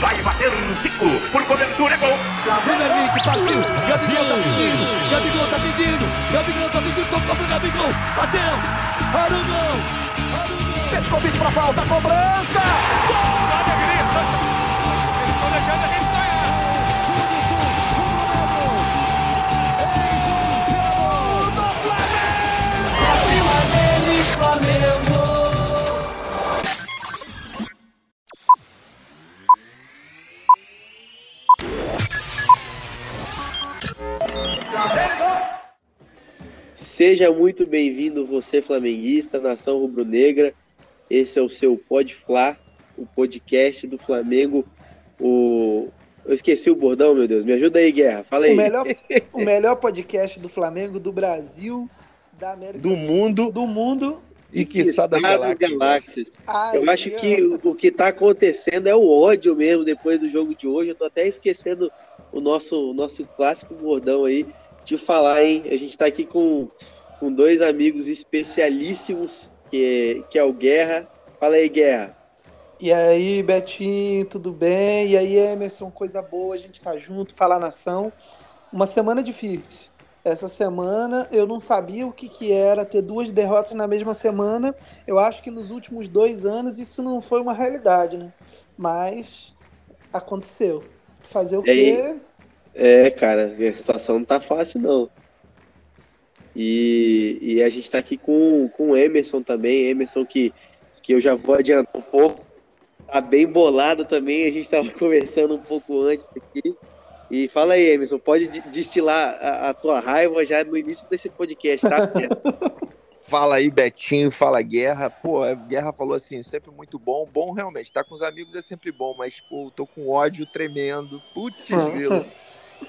Vai bater um Zico. Por cobertura, é gol. Vem Henrique, partiu. Gabigol tá pedindo. Gabigol tá pedindo. Gabigol tá pedindo. Tocou pro Gabigol. Bateu. Arugão. Arugão. Petkovic pra falta. Cobrança. Gol. Eles Seja muito bem-vindo, você flamenguista, nação rubro-negra. Esse é o seu Pode Fla, o podcast do Flamengo. O... Eu esqueci o bordão, meu Deus. Me ajuda aí, Guerra. Fala aí. O melhor, o melhor podcast do Flamengo, do Brasil, da América do mundo do mundo. e quiçá das Estado galáxias. Galáxias. Ai, Eu acho meu- que o- o que tá acontecendo é o ódio mesmo depois do jogo de hoje. Eu tô até esquecendo o nosso, o nosso clássico bordão aí de falar, hein? A gente tá aqui com, com dois amigos especialíssimos, que é, que é o Guerra. Fala aí, Guerra. E aí, Betinho, tudo bem? E aí, Emerson, coisa boa, a gente tá junto, falar nação. Uma semana difícil. Essa semana eu não sabia o que, que era ter duas derrotas na mesma semana. Eu acho que nos últimos dois anos isso não foi uma realidade, né? Mas aconteceu. Fazer o E aí? quê? É, cara, a situação não tá fácil, não. E, e a gente tá aqui com, com o Emerson também, Emerson que, que eu já vou adiantar um pouco, tá bem bolado também, a gente tava conversando um pouco antes aqui. E fala aí, Emerson, pode destilar a, a tua raiva já no início desse podcast, tá? Fala aí, Betinho, fala Guerra. Pô, a Guerra falou assim, sempre muito bom. Bom, realmente, tá com os amigos é sempre bom, mas, pô, tô com ódio tremendo. Putz, grilo.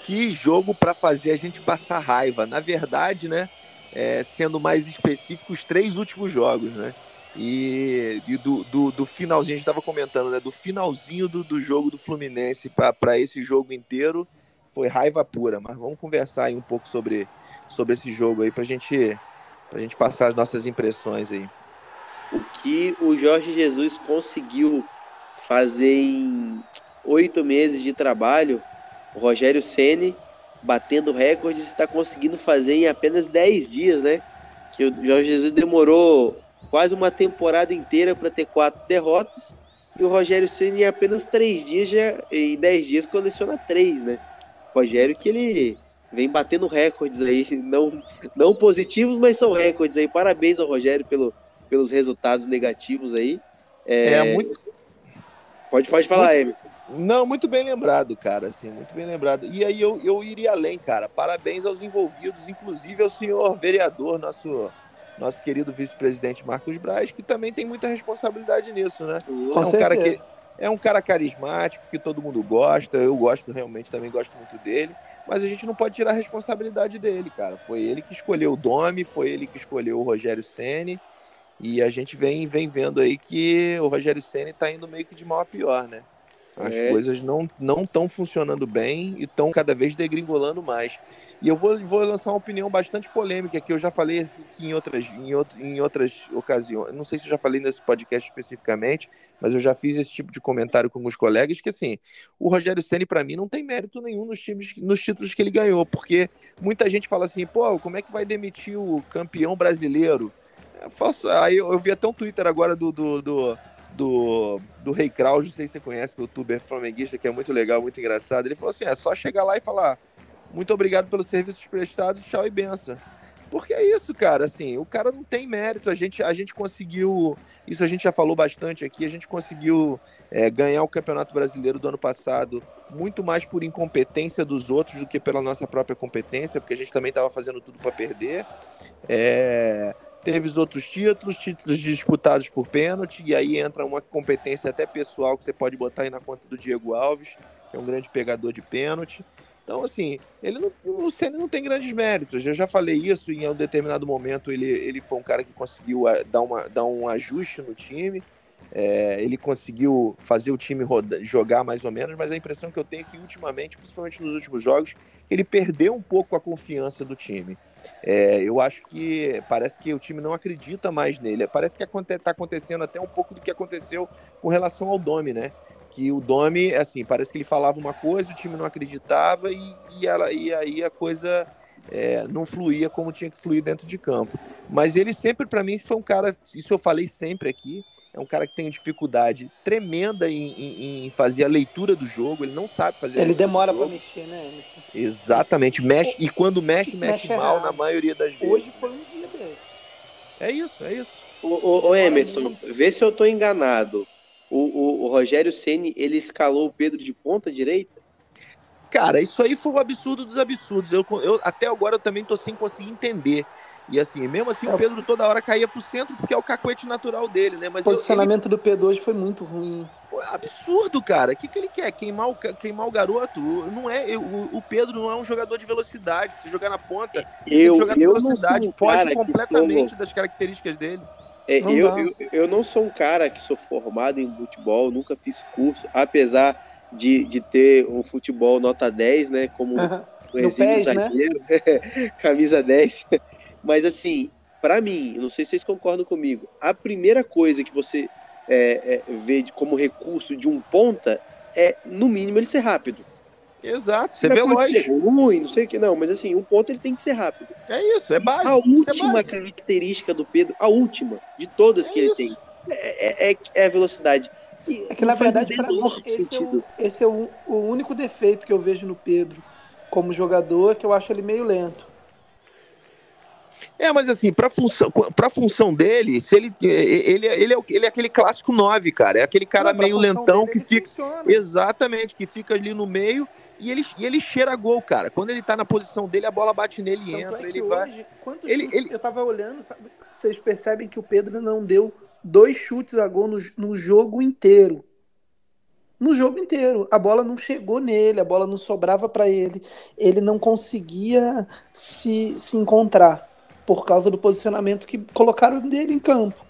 Que jogo pra fazer a gente passar raiva. Na verdade, né, é, sendo mais específico, os três últimos jogos, né? E, e do, do, do finalzinho, a gente tava comentando, né? Do finalzinho do, do jogo do Fluminense pra esse jogo inteiro, foi raiva pura. Mas vamos conversar aí um pouco sobre, sobre esse jogo aí pra gente pra gente passar as nossas impressões aí. o que o Jorge Jesus conseguiu fazer em oito meses de trabalho, o Rogério Ceni batendo recordes está conseguindo fazer em apenas 10 dias, né? Que o Jorge Jesus demorou quase uma temporada inteira para ter quatro derrotas e o Rogério Ceni em apenas três dias já em 10 dias coleciona três, né? Rogério que ele vem batendo recordes aí, não não positivos, mas são recordes aí. Parabéns ao Rogério pelo, pelos resultados negativos aí. É, É, muito. Pode, pode falar, Emerson. Não, muito bem lembrado, cara, assim, muito bem lembrado. E aí eu, eu iria além, cara. Parabéns aos envolvidos, inclusive ao senhor vereador, nosso, nosso querido vice-presidente Marcos Braz, que também tem muita responsabilidade nisso, né? Com é um cara que certeza. é um cara carismático, que todo mundo gosta. Eu gosto realmente, também gosto muito dele. Mas a gente não pode tirar a responsabilidade dele, cara. Foi ele que escolheu o Domi, foi ele que escolheu o Rogério Ceni. E a gente vem, vem vendo aí que o Rogério Ceni tá indo meio que de mal a pior, né? As É. coisas não não estão funcionando bem e estão cada vez degringolando mais. E eu vou, vou lançar uma opinião bastante polêmica, que eu já falei em outras, em, outro, em outras ocasiões. Não sei se eu já falei nesse podcast especificamente, mas eu já fiz esse tipo de comentário com alguns colegas, que assim, o Rogério Ceni para mim não tem mérito nenhum nos, times, nos títulos que ele ganhou, porque muita gente fala assim, pô, como é que vai demitir o campeão brasileiro? É, faço- aí eu, eu vi até um Twitter agora do, do, do, do, do Rei Kraus, não sei se você conhece, é o youtuber flamenguista, que é muito legal, muito engraçado. Ele falou assim: é só chegar lá e falar muito obrigado pelos serviços prestados, tchau e benção. Porque é isso, cara, assim, o cara não tem mérito, a gente, a gente conseguiu, isso a gente já falou bastante aqui, a gente conseguiu é, ganhar o Campeonato Brasileiro do ano passado muito mais por incompetência dos outros do que pela nossa própria competência, porque a gente também estava fazendo tudo para perder. É, teve os outros títulos, títulos disputados por pênalti, e aí entra uma competência até pessoal que você pode botar aí na conta do Diego Alves, que é um grande pegador de pênalti. Então, assim, ele não, o Ceni não tem grandes méritos. Eu já falei isso em um determinado momento. Ele, ele foi um cara que conseguiu ah, dar, uma, dar um ajuste no time. É, ele conseguiu fazer o time jogar mais ou menos, mas a impressão que eu tenho é que ultimamente, principalmente nos últimos jogos, ele perdeu um pouco a confiança do time. É, eu acho que parece que o time não acredita mais nele. Parece que está acontecendo até um pouco do que aconteceu com relação ao Domi, né? que o Domi, assim, parece que ele falava uma coisa, o time não acreditava e, e, ela, e aí a coisa é, não fluía como tinha que fluir dentro de campo. Mas ele sempre, para mim, foi um cara, isso eu falei sempre aqui, é um cara que tem dificuldade tremenda em, em, em fazer a leitura do jogo, ele não sabe fazer Ele demora para mexer, né, Emerson? Exatamente, mexe, e quando mexe, mexe, mexe mal errado. na maioria das vezes. Hoje foi um dia desse. É isso, é isso. Ô, ô, ô Emerson, vê se eu tô enganado. O, o, o Rogério Ceni ele escalou o Pedro de ponta direita? Cara, isso aí foi um absurdo dos absurdos. Eu, eu até agora eu também tô sem conseguir entender. E assim, mesmo assim, é. o Pedro toda hora caía pro centro porque é o cacuete natural dele, né? Mas o posicionamento eu, ele... do Pedro hoje foi muito ruim. Foi absurdo, cara. O que, que ele quer? Queimar o, queimar o garoto? Não é, o, o Pedro não é um jogador de velocidade. Se jogar na ponta, eu, tem que jogar velocidade. Foge completamente das características dele. É, eu, eu, eu não sou um cara que sou formado em futebol, nunca fiz curso, apesar de, de ter um futebol nota 10, né? Como o no PES, zagueiro, né? camisa 10. Mas assim, para mim, não sei se vocês concordam comigo, a primeira coisa que você é, é, vê como recurso de um ponta é, no mínimo, ele ser rápido. Exato, ser veloz. Ser ruim, não sei o que, não, mas assim, um ponto ele tem que ser rápido. É isso, é básico. A última é característica do Pedro, a última de todas é que isso. ele tem, é, é, é, a velocidade. E é que na verdade, para mim, esse é, o, esse é o, o único defeito que eu vejo no Pedro como jogador, que eu acho ele meio lento. É, mas assim, pra função, pra função dele, se ele, ele, ele, é, ele é aquele clássico 9, cara. É aquele cara não, meio lentão que fica. Funciona. Exatamente, que fica ali no meio e ele, e ele cheira gol, cara. Quando ele tá na posição dele, a bola bate nele e entra. É ele hoje, vai. Ele, ele... Eu tava olhando, sabe, vocês percebem que o Pedro não deu dois chutes a gol no, no jogo inteiro. No jogo inteiro. A bola não chegou nele, a bola não sobrava para ele. Ele não conseguia se, se encontrar por causa do posicionamento que colocaram dele em campo.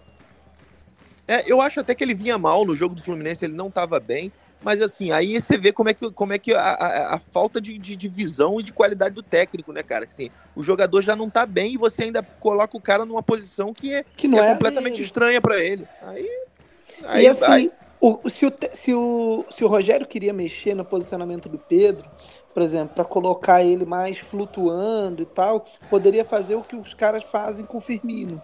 É, eu acho até que ele vinha mal no jogo do Fluminense, ele não estava bem. Mas assim, aí você vê como é que, como é que a, a, a falta de, de, de, visão e de qualidade do técnico, né, cara? Assim, o jogador já não tá bem e você ainda coloca o cara numa posição que é, que não que é, é completamente dele. estranha para ele. Aí, aí, e assim, aí... O, se, o, se, o, se o Rogério queria mexer no posicionamento do Pedro, por exemplo, para colocar ele mais flutuando e tal, poderia fazer o que os caras fazem com o Firmino.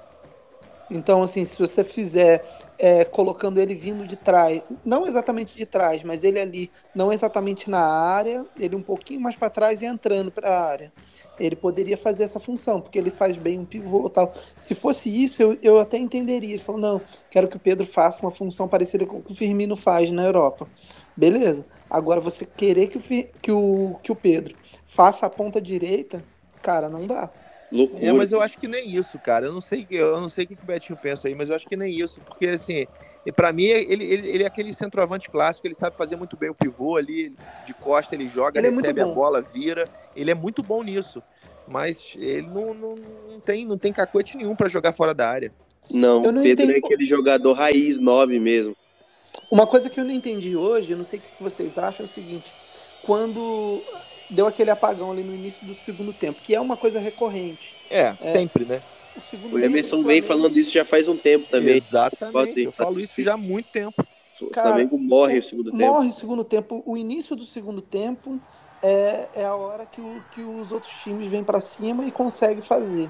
Então, assim, se você fizer é, colocando ele vindo de trás, não exatamente de trás, mas ele ali, não exatamente na área, ele um pouquinho mais para trás e entrando para a área, ele poderia fazer essa função, porque ele faz bem um pivô tal. Se fosse isso, eu, eu até entenderia. Ele falou: não, quero que o Pedro faça uma função parecida com o que o Firmino faz na Europa. Beleza. Agora, você querer que o, que o, que o Pedro faça a ponta direita, cara, não dá. Loucura. É, mas eu acho que nem isso, cara. Eu não sei, eu não sei o que o Betinho pensa aí, mas eu acho que nem isso, porque assim, para mim ele, ele, ele, é aquele centroavante clássico, ele sabe fazer muito bem o pivô ali, de costa ele joga, ele é recebe é a bola, vira. Ele é muito bom nisso, mas ele não, não, não tem não tem cacoete nenhum para jogar fora da área. Não, eu não Pedro é entendi... é aquele jogador raiz 9 mesmo. Uma coisa que eu não entendi hoje, eu não sei o que vocês acham, é o seguinte: quando deu aquele apagão ali no início do segundo tempo, que é uma coisa recorrente. É, é sempre, né? O, segundo o Emerson vem falando isso já faz um tempo também. Exatamente, eu falo isso já há muito tempo. O Cara, Flamengo morre o segundo tempo. Morre o segundo tempo. O início do segundo tempo é, é a hora que, o, que os outros times vêm para cima e conseguem fazer.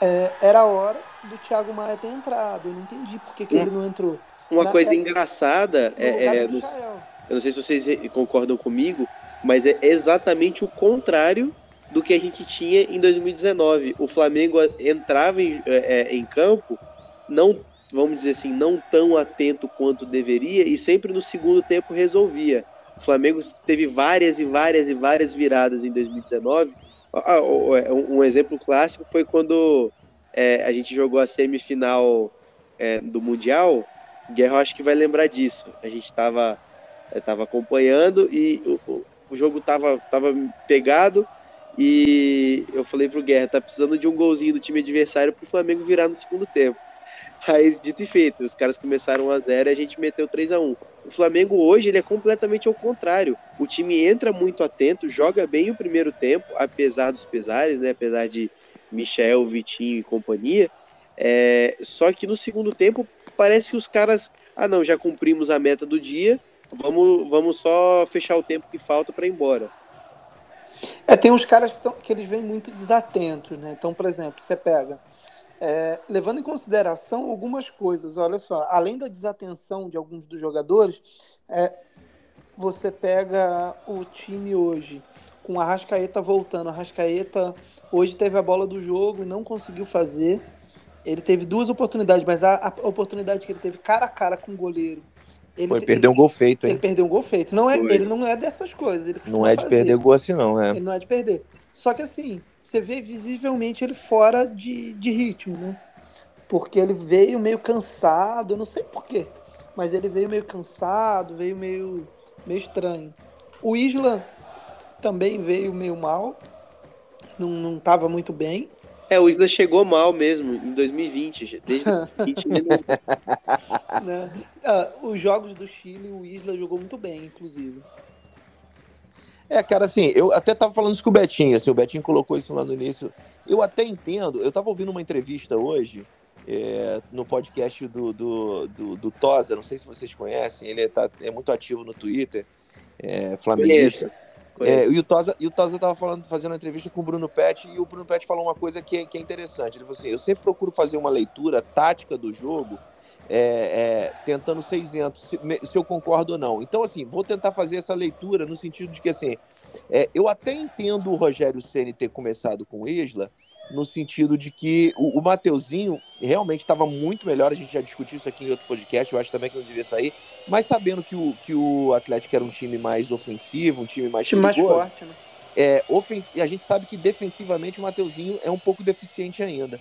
É, era a hora do Thiago Maia ter entrado. Eu não entendi por que, que hum. ele não entrou. Uma Na, coisa é, engraçada é, é eu não sei se vocês concordam comigo, mas é exatamente o contrário do que a gente tinha em 2019. O Flamengo entrava em, é, é, em campo, não, vamos dizer assim, não tão atento quanto deveria e sempre no segundo tempo resolvia. O Flamengo teve várias e várias e várias viradas em 2019. É, um exemplo clássico foi quando é, a gente jogou a semifinal é, do Mundial. Guerra, acho que vai lembrar disso. A gente estava estava acompanhando e o jogo tava, tava pegado e eu falei pro Guerra, tá precisando de um golzinho do time adversário pro Flamengo virar no segundo tempo. Aí, dito e feito, os caras começaram a zero e a gente meteu 3 a 1 O Flamengo hoje ele é completamente ao contrário. O time entra muito atento, joga bem o primeiro tempo, apesar dos pesares, né? Apesar de Michel, Vitinho e companhia. É... Só que no segundo tempo parece que os caras, ah não, já cumprimos a meta do dia, vamos, vamos só fechar o tempo que falta para ir embora. É, tem uns caras que, tão, que eles vêm muito desatentos, né? Então, por exemplo, você pega, é, levando em consideração algumas coisas, olha só, além da desatenção de alguns dos jogadores, é, você pega o time hoje com a Rascaeta voltando. A Rascaeta hoje teve a bola do jogo e não conseguiu fazer. Ele teve duas oportunidades, mas a, a oportunidade que ele teve cara a cara com o goleiro. Ele, Foi perder um gol feito, hein? Ele perdeu um gol feito. Não é, ele não é dessas coisas. Ele não é de fazer. perder gol assim, não, é. Ele não é de perder. Só que assim, você vê visivelmente ele fora de, de ritmo, né? Porque ele veio meio cansado, eu não sei porquê, mas ele veio meio cansado, veio meio, meio estranho. O Isla também veio meio mal, não, não tava muito bem. É, o Isla chegou mal mesmo em 2020. Desde 2020 ele não... né? ah, os jogos do Chile, o Isla jogou muito bem, inclusive. É, cara, assim, eu até tava falando isso com o Betinho, assim, o Betinho colocou isso lá no início. Eu até entendo, eu tava ouvindo uma entrevista hoje é, no podcast do, do, do, do, Tosa, não sei se vocês conhecem, ele é, tá, é muito ativo no Twitter, é, flamenguista. É, e o Tosa, e o Tosa tava falando, fazendo uma entrevista com o Bruno Pet, e o Bruno Pet falou uma coisa que é, que é interessante. Ele falou assim: eu sempre procuro fazer uma leitura tática do jogo, é, é, tentando ser isento, se, se, eu concordo ou não. Então, assim, vou tentar fazer essa leitura no sentido de que, assim, é, eu até entendo o Rogério Ceni ter começado com o Isla, no sentido de que o, o Mateuzinho realmente estava muito melhor, a gente já discutiu isso aqui em outro podcast, eu acho também que não devia sair, mas sabendo que o, que o Atlético era um time mais ofensivo, um time mais time perigoso, mais forte, né? É, ofens... a gente sabe que defensivamente o Mateuzinho é um pouco deficiente ainda.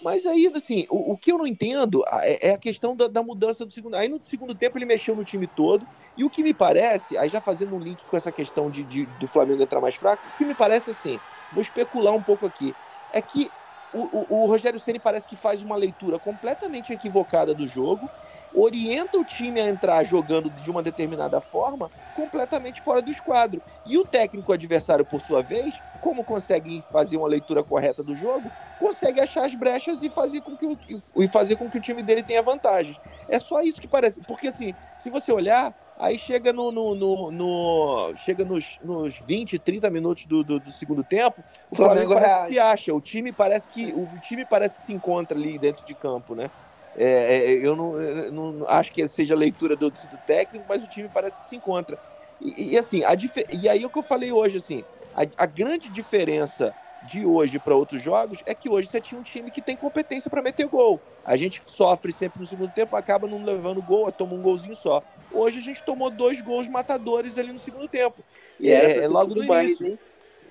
Mas aí, assim, o, o que eu não entendo é, é a questão da, da, mudança do segundo. Aí no segundo tempo ele mexeu no time todo. E o que me parece, aí já fazendo um link com essa questão de, de do Flamengo entrar mais fraco, o que me parece assim, vou especular um pouco aqui é que o, o, o Rogério Ceni parece que faz uma leitura completamente equivocada do jogo, orienta o time a entrar jogando de uma determinada forma, completamente fora do esquadro. E o técnico adversário, por sua vez, como consegue fazer uma leitura correta do jogo, consegue achar as brechas e fazer com que o, e fazer com que o time dele tenha vantagens. É só isso que parece. Porque assim, se você olhar, Aí chega no, no, no, no, chega nos, nos 20, 30 minutos do, do, do segundo tempo, o, o Flamengo, Flamengo parece que se acha. O time parece que o time parece que se encontra ali dentro de campo, né? É, é eu não, eu não, acho que seja a leitura do, do, técnico, mas o time parece que se encontra. E, e assim, a, e aí é o que eu falei hoje, assim, a, a grande diferença de hoje para outros jogos é que hoje você tinha um time que tem competência para meter gol. A gente sofre sempre no segundo tempo, acaba não levando gol, toma um golzinho só. Hoje a gente tomou dois gols matadores ali no segundo tempo. E é, é logo no início.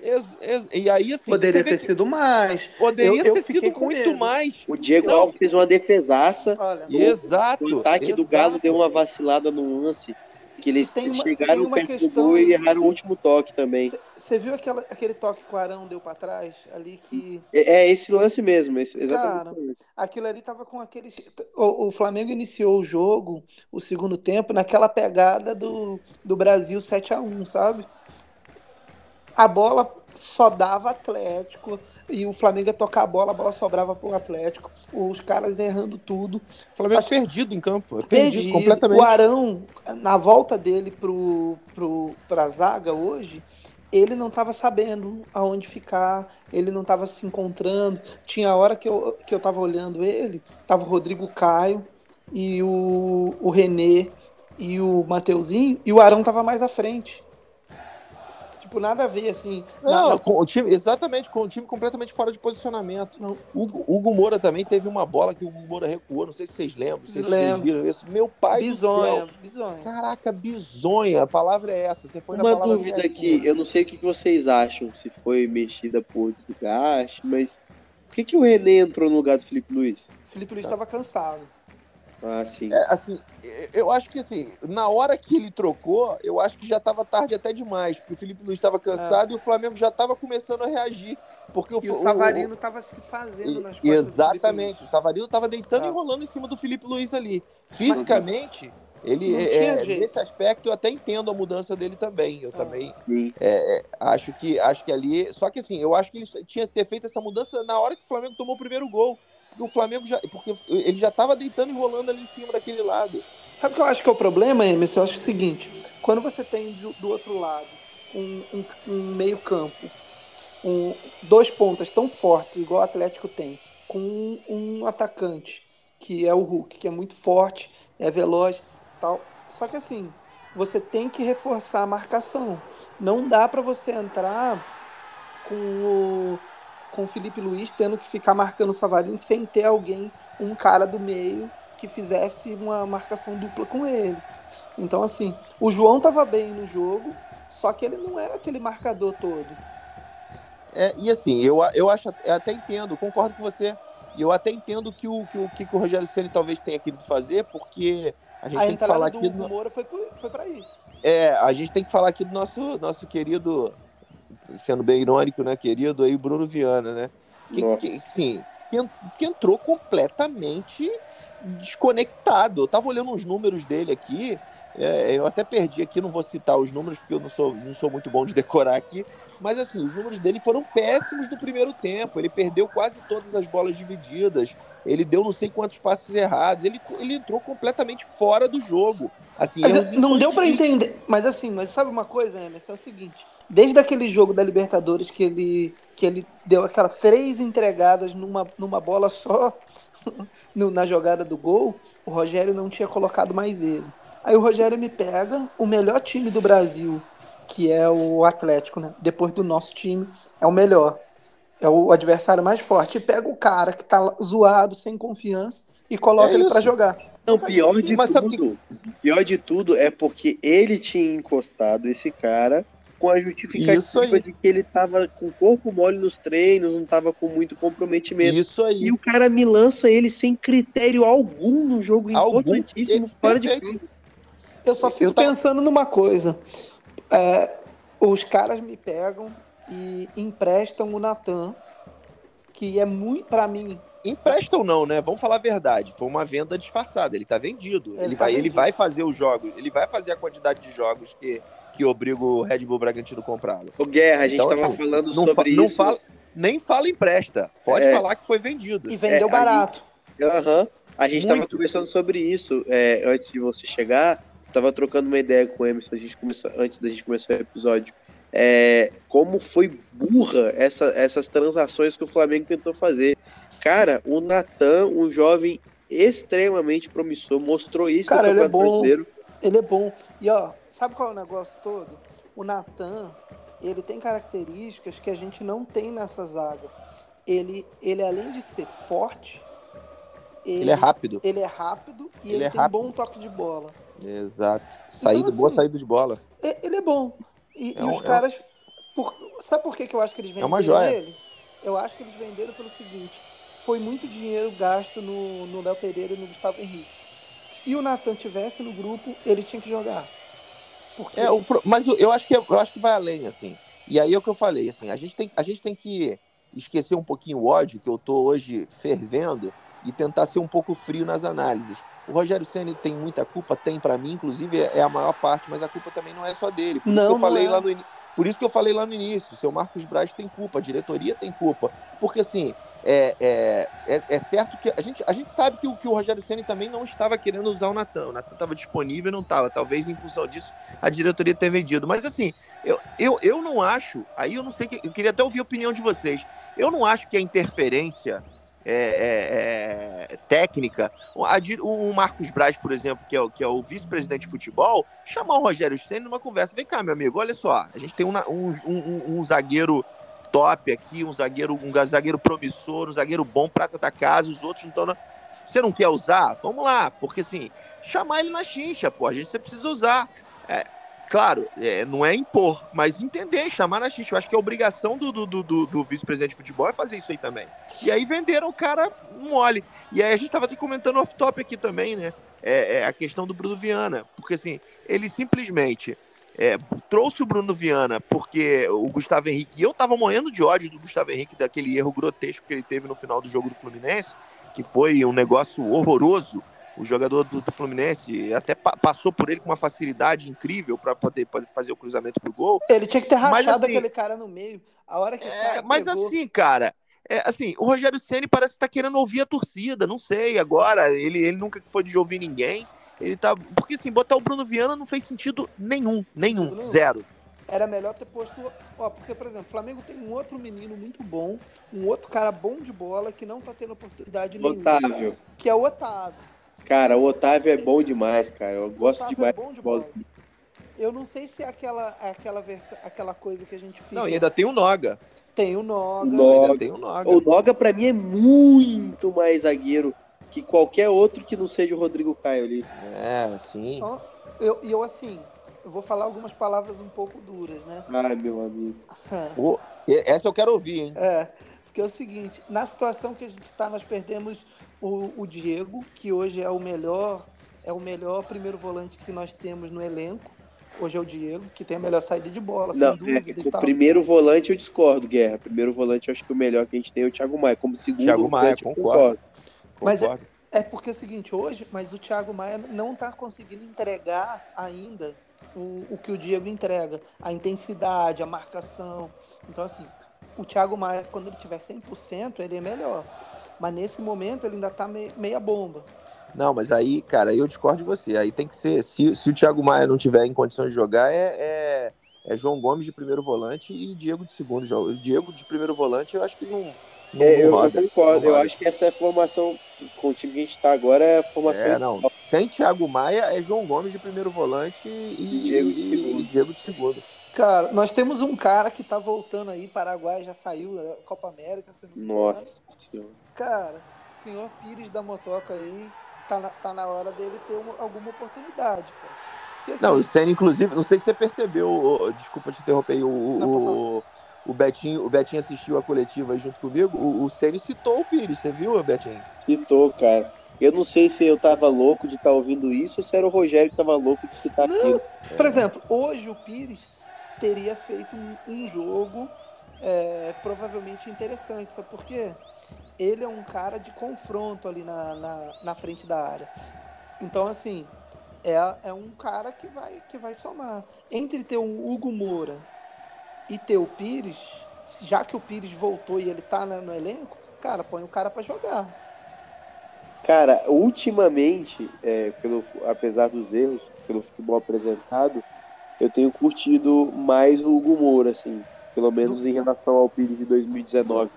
Ex, ex, e aí, assim, Poderia ter sido mais. Poderia eu, ter eu sido muito medo. mais. O Diego não. Alves fez uma defesaça. Olha, exato. O ataque exato. do Galo deu uma vacilada no lance que eles uma, chegaram perto questão... do gol e erraram o último toque também. Você viu aquela, aquele toque que o Arão deu para trás ali que é, é, esse lance mesmo, esse, exatamente. Cara, aquilo ali tava com aquele o, o, Flamengo iniciou o jogo, o segundo tempo naquela pegada do, do Brasil 7 a 1, sabe? A bola só dava Atlético e o Flamengo ia tocar a bola, a bola sobrava pro Atlético, os caras errando tudo. O Flamengo Acho... perdido em campo, perdido, perdido completamente. O Arão, na volta dele pro, pro, pra zaga hoje, ele não estava sabendo aonde ficar, ele não estava se encontrando. Tinha hora que eu, que eu tava olhando ele, tava o Rodrigo Caio e o, o Renê e o Mateuzinho, e o Arão tava mais à frente tipo, nada a ver, assim. Não, nada... com o time, exatamente, com o time completamente fora de posicionamento. Não. O Hugo Moura também teve uma bola que o Hugo Moura recuou, não sei se vocês lembram, se vocês viram isso. Meu pai bizonha, bizonha. Caraca, bizonha, a palavra é essa. Você foi uma dúvida aqui, eu não sei o que vocês acham, se foi mexida por desgaste, mas por que, que o René entrou no lugar do Felipe Luiz? Felipe Luiz estava cansado. Ah, sim. É, assim, eu acho que assim, na hora que ele trocou, eu acho que já estava tarde até demais, porque o Felipe Luiz estava cansado é. e o Flamengo já estava começando a reagir. Porque e o, o Savarino estava se fazendo nas costas Exatamente, o Savarino estava deitando e ah. enrolando em cima do Felipe Luiz ali. Fisicamente, ele é, nesse aspecto eu até entendo a mudança dele também. Eu ah. também é, acho que acho que ali, só que assim, eu acho que ele tinha que ter feito essa mudança na hora que o Flamengo tomou o primeiro gol porque o Flamengo já. Porque ele já estava deitando e rolando ali em cima daquele lado. Sabe o que eu acho que é o problema, Emerson? Eu acho o seguinte: quando você tem do, do outro lado um, um, um meio-campo, um, dois pontas tão fortes, igual o Atlético tem, com um, atacante, que é o Hulk, que é muito forte, é veloz tal. Só que assim, você tem que reforçar a marcação. Não dá para você entrar com o, com o Felipe Luiz tendo que ficar marcando o Savarino sem ter alguém, um cara do meio que fizesse uma marcação dupla com ele. Então, assim, o João estava bem no jogo, só que ele não é aquele marcador todo. É, e assim, eu, eu acho, eu até entendo, concordo com você. E eu até entendo que o que o, que o Rogério Ceni talvez tenha querido fazer, porque a gente a tem que falar do, aqui do Moura foi, foi para isso. É, a gente tem que falar aqui do nosso, nosso querido, sendo bem irônico, né, querido aí, Bruno Viana, né? Que, que, sim, que, entrou completamente desconectado. Eu tava olhando os números dele aqui, é, eu até perdi aqui, não vou citar os números, porque eu não sou, não sou muito bom de decorar aqui, mas assim, os números dele foram péssimos no primeiro tempo. Ele perdeu quase todas as bolas divididas, ele deu não sei quantos passes errados, ele, ele entrou completamente fora do jogo. Assim, mas, não deu para entender, mas assim, mas sabe uma coisa, Emerson? É o seguinte: desde aquele jogo da Libertadores que ele, que ele deu aquelas três entregadas numa, numa bola só no, na jogada do gol, o Rogério não tinha colocado mais ele. Aí o Rogério me pega o melhor time do Brasil, que é o Atlético, né? Depois do nosso time, é o melhor. É o adversário mais forte. Pega o cara que tá zoado, sem confiança, e coloca é ele para jogar. Não, pior de tudo. Pior de tudo é porque ele tinha encostado esse cara com a justificativa de que ele tava com o corpo mole nos treinos, não tava com muito comprometimento. Isso aí. E o cara me lança ele sem critério algum no jogo algum. importantíssimo, fora de campo. Eu só fico eu pensando numa coisa. É, os caras me pegam e emprestam o Natan, que é muito, para mim. Emprestam não, né? Vamos falar a verdade. Foi uma venda disfarçada. Ele tá vendido. Ele, ele tá vai, vendido. ele vai fazer os jogos. Ele vai fazer a quantidade de jogos que, que obriga o Red Bull Bragantino a comprá-lo. O Guerra, a gente então, tava assim, falando sobre fa isso. Não fala, nem fala empresta. Pode é. falar que foi vendido. E vendeu é, barato. Aham. Uhum. A gente Muito. tava conversando sobre isso é, antes de você chegar tava trocando uma ideia com o Emerson a gente começar, antes da gente começar o episódio. É, como foi burra essa, essas transações que o Flamengo tentou fazer. Cara, o Natan, um jovem extremamente promissor, mostrou isso Cara, ele é bom. Brasileiro. Ele é bom. E ó, sabe qual é o negócio todo? O Natan, ele tem características que a gente não tem nessa zaga. Ele, ele além de ser forte, ele, ele é rápido. Ele é rápido e ele, ele é tem rápido. bom toque de bola. Exato. Saída, então, assim, boa saída de bola. Ele é bom. E, é um, e os é caras. Por, sabe por que, que eu acho que eles venderam é uma joia. ele? Eu acho que eles venderam pelo seguinte: foi muito dinheiro gasto no, no Léo Pereira e no Gustavo Henrique. Se o Natan tivesse no grupo, ele tinha que jogar. Porque... É, o, mas eu acho, que, eu acho que vai além, assim. E aí é o que eu falei, assim, a gente tem, a gente tem que esquecer um pouquinho o ódio que eu tô hoje fervendo e tentar ser um pouco frio nas análises. O Rogério Ceni tem muita culpa, tem para mim, inclusive é a maior parte, mas a culpa também não é só dele. Por não, isso que eu falei é. lá no por isso que eu falei lá no início, o seu Marcos Braz tem culpa, a diretoria tem culpa, porque assim é, é, é, é certo que a gente, a gente sabe que o, que o Rogério Ceni também não estava querendo usar o Natan, o Natan estava disponível e não estava, talvez em função disso a diretoria tenha vendido, mas assim eu, eu, eu não acho, aí eu não sei, eu queria até ouvir a opinião de vocês, eu não acho que a interferência é, é, é, técnica. O, Marcos Braz, por exemplo, que é, que é o vice-presidente de futebol, chamar o Rogério Senna numa conversa. Vem cá, meu amigo, olha só. A gente tem um, um, um, um zagueiro top aqui, um zagueiro, um zagueiro promissor, um zagueiro bom, prata da casa, os outros não estão. Na... Você não quer usar? Vamos lá, porque assim, chamar ele na chincha, pô, a gente precisa usar. É, claro, é, não é impor, mas entender, chamar na xixi. Eu acho que a obrigação do, do, do, do vice-presidente de futebol é fazer isso aí também. E aí venderam o cara mole. E aí a gente estava comentando off-top aqui também, né? É, é, a questão do Bruno Viana. Porque assim, ele simplesmente é, trouxe o Bruno Viana porque o Gustavo Henrique. eu tava morrendo de ódio do Gustavo Henrique, daquele erro grotesco que ele teve no final do jogo do Fluminense, que foi um negócio horroroso o jogador do, do Fluminense até pa passou por ele com uma facilidade incrível para poder, poder, fazer o cruzamento pro gol. Ele tinha que ter rachado assim, aquele cara no meio. A hora que é, Mas pegou... assim, cara, é, assim, o Rogério Ceni parece que tá querendo ouvir a torcida, não sei, agora, ele, ele nunca foi de ouvir ninguém, Ele tá. Porque assim, botar o Bruno Viana não fez sentido nenhum. Nenhum. nenhum. Zero. Era melhor ter posto. Ó, porque, por exemplo, o Flamengo tem um outro menino muito bom, um outro cara bom de bola que não tá tendo oportunidade nenhuma. Otávio. Que é o Otávio. Cara, o Otávio é bom demais, cara. Eu gosto Otávio demais é bom de de bola. bola. Eu não sei se é aquela, é aquela, versa, aquela coisa que a gente fica. Não, e ainda tem o Noga. Tem o Noga. Noga. Ainda tem o Noga. O Noga, pra mim, é muito mais zagueiro que qualquer outro que não seja o Rodrigo Caio ali. É, sim. Então, eu, e eu, assim, eu vou falar algumas palavras um pouco duras, né? Ai, meu amigo. O- e- Essa eu quero ouvir, hein? É, porque é o seguinte, na situação que a gente está, nós perdemos o, o Diego, que hoje é o melhor, é o melhor primeiro volante que nós temos no elenco. Hoje é o Diego, que tem a melhor saída de bola, Não, sem dúvida é, e o tal. primeiro volante eu discordo, Guerra. Primeiro volante eu acho que o melhor que a gente tem é o Thiago Maia. Como segundo Thiago Maia, volante, eu concordo. Mas é- Concordo. É porque é o seguinte, hoje, mas o Thiago Maia não está conseguindo entregar ainda o, o que o Diego entrega. A intensidade, a marcação. Então, assim, o Thiago Maia, quando ele tiver 100%, ele é melhor. Mas nesse momento ele ainda tá me- meia bomba. Não, mas aí, cara, eu discordo de você. Aí tem que ser. Se, se o Thiago Maia não tiver em condições de jogar, é, é, é João Gomes de primeiro volante e Diego de segundo. jogo. Diego de primeiro volante, eu acho que não, não, É, eu, roda. concordo. não Eu acho que essa é a formação. Com o time que a gente tá agora é a formação. É, não. Sem Thiago Maia, é João Gomes de primeiro volante e, Diego de e- segundo. e Diego de segundo. Cara, nós temos um cara que tá voltando aí, Paraguai já saiu da Copa América, se não me. Nossa senhora. Cara, senhor Pires da Motoca aí, tá na, tá na hora dele ter uma- alguma oportunidade, cara. Porque, assim, Não, o Senna, inclusive, não sei se você percebeu, o- desculpa te interromper, aí, o, o, Não, o, o Betinho, o Betinho assistiu a coletiva aí junto comigo, o, o Senna citou o Pires, você viu, Betinho? Citou, cara. Eu não sei se eu tava louco de estar ouvindo isso ou se era o Rogério que tava louco de citar Não. aquilo. Por exemplo, hoje o Pires teria feito um, um jogo é, provavelmente interessante, sabe por quê? Ele é um cara de confronto ali na, na, na frente da área. Então, assim, é, é um cara que vai, que vai somar. Entre ter o Hugo Moura e ter o Pires, já que o Pires voltou e ele tá na- no elenco, cara, põe o cara pra jogar. Cara, ultimamente, é, pelo, apesar dos erros, pelo futebol apresentado, eu tenho curtido mais o Hugo Moura, assim. Pelo menos em relação ao Pires de 2019.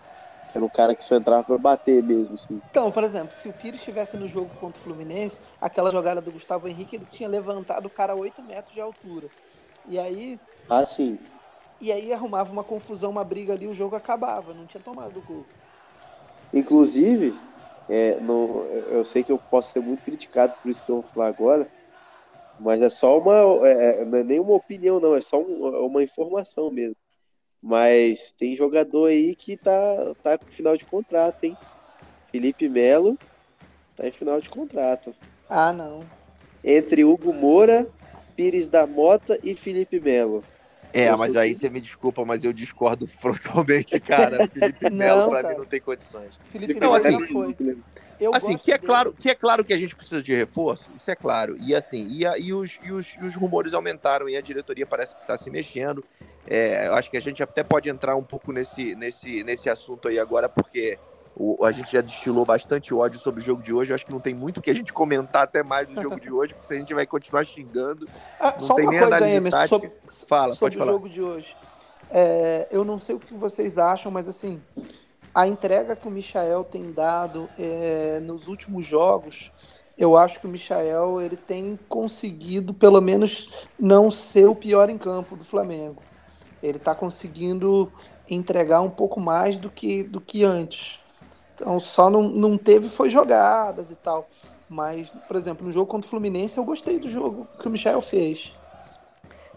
que Era um cara que só entrava pra bater mesmo, assim. Então, por exemplo, se o Pires estivesse no jogo contra o Fluminense, aquela jogada do Gustavo Henrique, ele tinha levantado o cara a 8 metros de altura. E aí, Ah, sim. e aí arrumava uma confusão, uma briga ali, o jogo acabava, não tinha tomado o gol. Inclusive, é, no- eu sei que eu posso ser muito criticado por isso que eu vou falar agora, mas é só uma. é- é- não é nem uma opinião, não, é só um- uma informação mesmo. Mas tem jogador aí que tá, tá com final de contrato, hein? Felipe Melo tá em final de contrato. Ah, não. Entre Hugo Moura, Pires da Mota e Felipe Melo. É, mas aí você me desculpa, mas eu discordo frontalmente, cara. Felipe Não, Melo, pra cara. mim, não tem condições. Felipe Não, Melo assim- foi. Eu Assim, que é, dele. claro, que é claro que a gente precisa de reforço, isso é claro. E assim, e, a- e os, e, os, e os rumores aumentaram e a diretoria parece que está se mexendo. É, eu acho que a gente até pode entrar um pouco nesse, nesse, nesse assunto aí agora, porque o- a gente já destilou bastante ódio sobre o jogo de hoje. Eu acho que não tem muito que a gente comentar até mais do jogo de hoje, porque se a gente vai continuar xingando. Ah, não só tem uma nem coisa, análise Emerson, sobre, Fala, sobre o falar. jogo de hoje. É, eu não sei o que vocês acham, mas assim, a entrega que o Michael tem dado é, nos últimos jogos, eu acho que o Michael ele tem conseguido, pelo menos, não ser o pior em campo do Flamengo. Ele está conseguindo entregar um pouco mais do que, do que antes. Então só não, não teve foi jogadas e tal. Mas, por exemplo, no jogo contra o Fluminense, eu gostei do jogo que o Michael fez.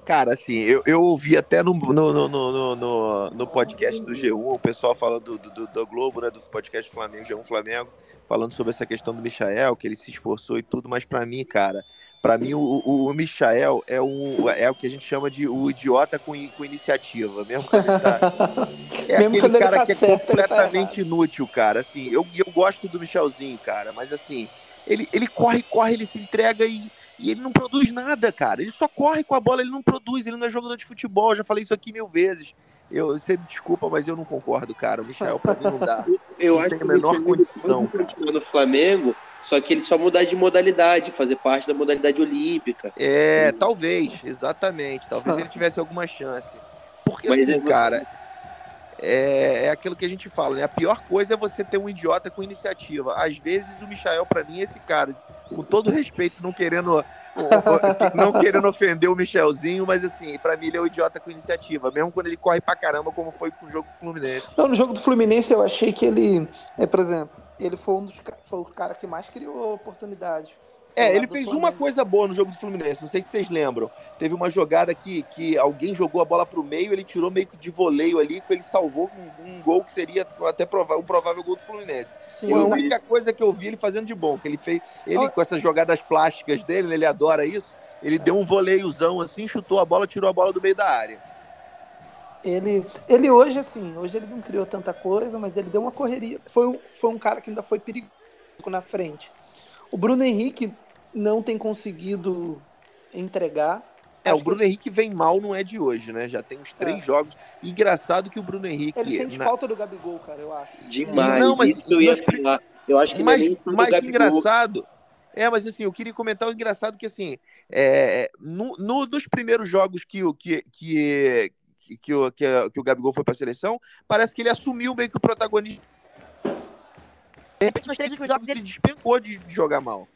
Cara, assim, eu, eu ouvi até no, no, no, no, no, podcast do G1, o pessoal fala do, do, do Globo, né, do podcast Flamengo, G1 Flamengo, falando sobre essa questão do Michael, que ele se esforçou e tudo, mas pra mim, cara, pra mim o, o, o Michael é, um, é o que a gente chama de o idiota com, com iniciativa, mesmo quando ele tá... É Mesmo aquele cara tá que é certo, tá completamente inútil, cara, assim, eu, eu gosto do Michelzinho, cara, mas assim, ele, ele corre, corre, ele se entrega e e ele não produz nada, cara. Ele só corre com a bola, ele não produz, ele não é jogador de futebol. Eu já falei isso aqui mil vezes. Eu, você me desculpa, mas eu não concordo, cara. O Michel, pra mim, não dá. Eu Não acho tem que a menor Michael, condição, continuou no Flamengo, Só que ele só mudar de modalidade, fazer parte da modalidade olímpica. É, talvez, exatamente. Talvez ele tivesse alguma chance. Porque, Mas assim, cara, é, é aquilo que a gente fala, né? A pior coisa é você ter um idiota com iniciativa. Às vezes o Michael, pra mim, é esse cara, com todo respeito, não querendo, não querendo ofender o Michelzinho, mas assim, pra mim ele é o idiota com iniciativa, mesmo quando ele corre pra caramba, como foi com o jogo do Fluminense. Então, no jogo do Fluminense, eu achei que ele, é, por exemplo, ele foi um dos foi o cara que mais criou oportunidade. É, ele fez uma coisa boa no jogo do Fluminense, não sei se vocês lembram. Teve uma jogada que, que alguém jogou a bola pro meio, ele tirou meio que de voleio ali, que ele salvou um, um gol que seria até prova- um provável gol do Fluminense. Sim, Foi a única coisa que eu vi ele fazendo de bom, que ele fez. Ele, com essas jogadas plásticas dele, ele adora isso. Ele deu um voleiozão assim, chutou a bola, tirou a bola do meio da área. ele, ele hoje, assim, hoje ele não criou tanta coisa, mas ele deu uma correria. Foi, um- foi um cara que ainda foi perigoso na frente. O Bruno Henrique não tem conseguido entregar. É, Acho o Bruno Henrique vem mal, não é de hoje, né? Já tem uns três É. jogos. Engraçado que o Bruno Henrique. Ele sente na- falta do Gabigol, cara, eu acho. Demais. Não, mas isso que eu ia falar. Eu acho que mais, é mais engraçado. É, mas assim, eu queria comentar o engraçado que, assim, é, no, no- nos primeiros jogos que, o- que, que, que, que, o, que, a- que o Gabigol foi pra seleção, parece que ele assumiu meio que o protagonismo. De repente, nos três últimos jogos, ele despencou de, de jogar mal.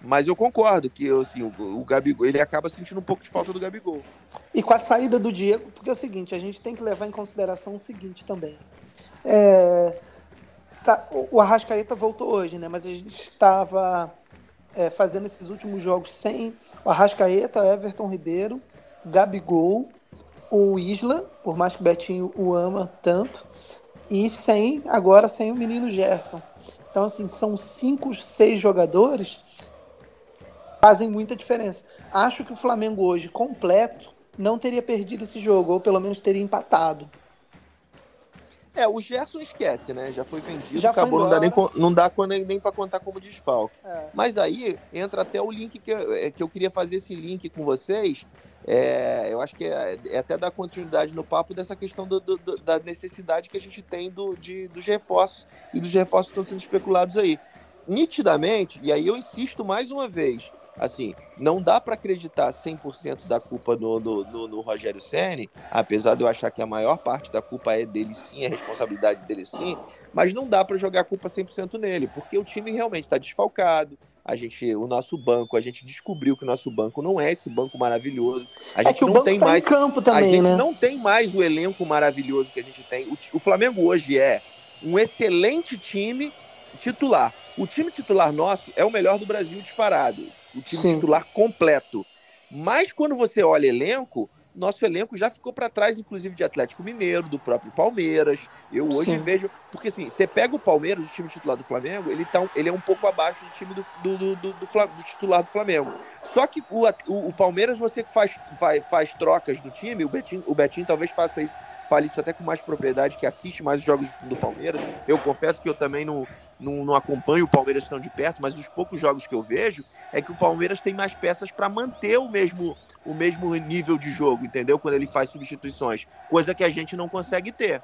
Mas eu concordo que assim, o, o Gabigol, ele acaba sentindo um pouco de falta do Gabigol. E com a saída do Diego, porque é o seguinte, a gente tem que levar em consideração o seguinte também. É, tá, o Arrascaeta voltou hoje, né? Mas a gente estava é, fazendo esses últimos jogos sem o Arrascaeta, Everton Ribeiro, Gabigol, o Isla, por mais que o Betinho o ama tanto, e sem, agora sem o menino Gerson. Então, assim, são cinco, seis jogadores fazem muita diferença. Acho que o Flamengo hoje, completo, não teria perdido esse jogo, ou pelo menos teria empatado. É, o Gerson esquece, né? Já foi vendido, Já acabou, não dá, nem, não dá quando- nem para contar como desfalque. É. Mas aí entra até o link que eu, é, que eu queria fazer esse link com vocês. É, eu acho que é, é até dar continuidade no papo dessa questão do- do- do- da necessidade que a gente tem do, de, dos reforços e dos reforços que estão sendo especulados aí. Nitidamente, e aí eu insisto mais uma vez, assim, não dá para acreditar 100% da culpa no, no, no, no Rogério Ceni, apesar de eu achar que a maior parte da culpa é dele sim, é responsabilidade dele sim, mas não dá para jogar a culpa 100% nele, porque o time realmente está desfalcado. A gente, o nosso banco, a gente descobriu que o nosso banco não é esse banco maravilhoso. A É gente que o não banco tem tá mais campo a também, gente né? não tem mais o elenco maravilhoso que a gente tem. O, o Flamengo hoje é um excelente time titular. O time titular nosso é o melhor do Brasil disparado. O time Sim. titular completo. Mas quando você olha elenco, nosso elenco já ficou para trás, inclusive de Atlético Mineiro, do próprio Palmeiras. Eu hoje Sim. vejo. Porque assim, você pega o Palmeiras, o time titular do Flamengo, ele, tá, ele é um pouco abaixo do time do, do, do, do- do do titular do Flamengo. Só que o, o, o Palmeiras, você faz, faz, faz trocas do time, o Betinho, o Betinho talvez faça isso, fale isso até com mais propriedade, que assiste mais os jogos do Palmeiras. Eu confesso que eu também não, não, não acompanho o Palmeiras tão de perto, mas os poucos jogos que eu vejo é que o Palmeiras tem mais peças para manter o mesmo, o mesmo nível de jogo, entendeu? Quando ele faz substituições, coisa que a gente não consegue ter.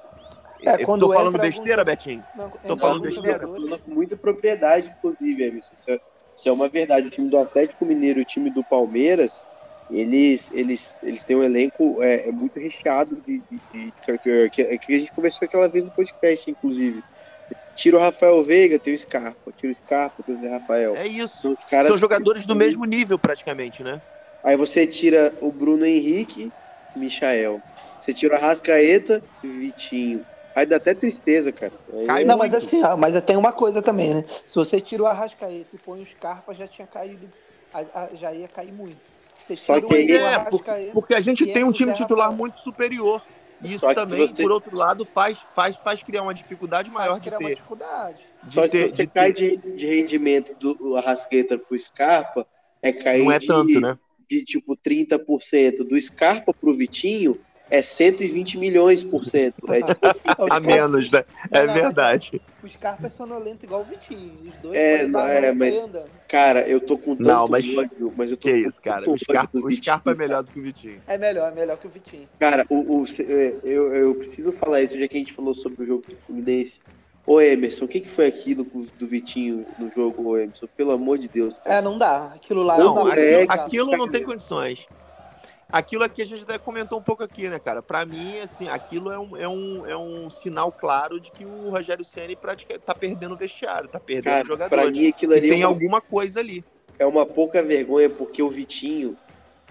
É, eu quando tô falando besteira, algum- Betinho? Não, Tô falando besteira? Falando com muita propriedade, inclusive, Emerson. Isso é, isso é uma verdade. O time do Atlético Mineiro e o time do Palmeiras, eles, eles, eles têm um elenco é, é muito recheado de, de- de- que, que a gente conversou aquela vez no podcast, inclusive. Tira o Rafael Veiga, tem o Scarpa. Tira o Scarpa, tem o Zé Rafael. É isso. São, os caras São jogadores do mesmo nível, praticamente, né? Aí você tira o Bruno Henrique, Michael. Você tira o Arrascaeta, Vitinho. Aí dá até tristeza, cara. Cai é- Não, muito. mas assim, ó, mas tem uma coisa também, né? Se você tira o Arrascaeta e põe o Scarpa, já tinha caído, já ia cair muito. Você Só tira que aí- o É, porque, Arrascaeta, porque a gente tem um time titular Rafael. muito superior. E isso Só que também, você- por outro lado, faz, faz, faz criar uma dificuldade maior faz de criar uma ter. dificuldade. De Só que ter, se você de cai ter. de, de rendimento do Arrasqueta pro Scarpa, é cair Não é de, tanto, né? de tipo 30%. Do Scarpa pro Vitinho é 120 milhões por cento. É tipo assim, A menos, né? É não, verdade. O Scarpa é sonolento igual o Vitinho. Os dois É, não, é, mas- cara, eu tô com tanto Não, mas- ódio, mas eu tô Que com isso, cara. O Scarpa, o. Scarpa é melhor do que o Vitinho. É melhor, é melhor que o Vitinho. Cara, o, o- é, eu, eu preciso falar isso, já que a gente falou sobre o jogo do Fluminense. Ô Emerson, o que, que foi aquilo do Vitinho no jogo, ô Emerson? Pelo amor de Deus. Cara. É, não dá. Aquilo lá não, não dá. Aquilo, aquilo não tem condições. Aquilo aqui a gente até comentou um pouco aqui, né, cara? Para mim, assim, aquilo é um, é, um, é um sinal claro de que o Rogério Ceni tá perdendo o vestiário, tá perdendo cara, o jogador. Pra mim, aquilo ali tem é uma... alguma coisa ali. É uma pouca vergonha, porque o Vitinho,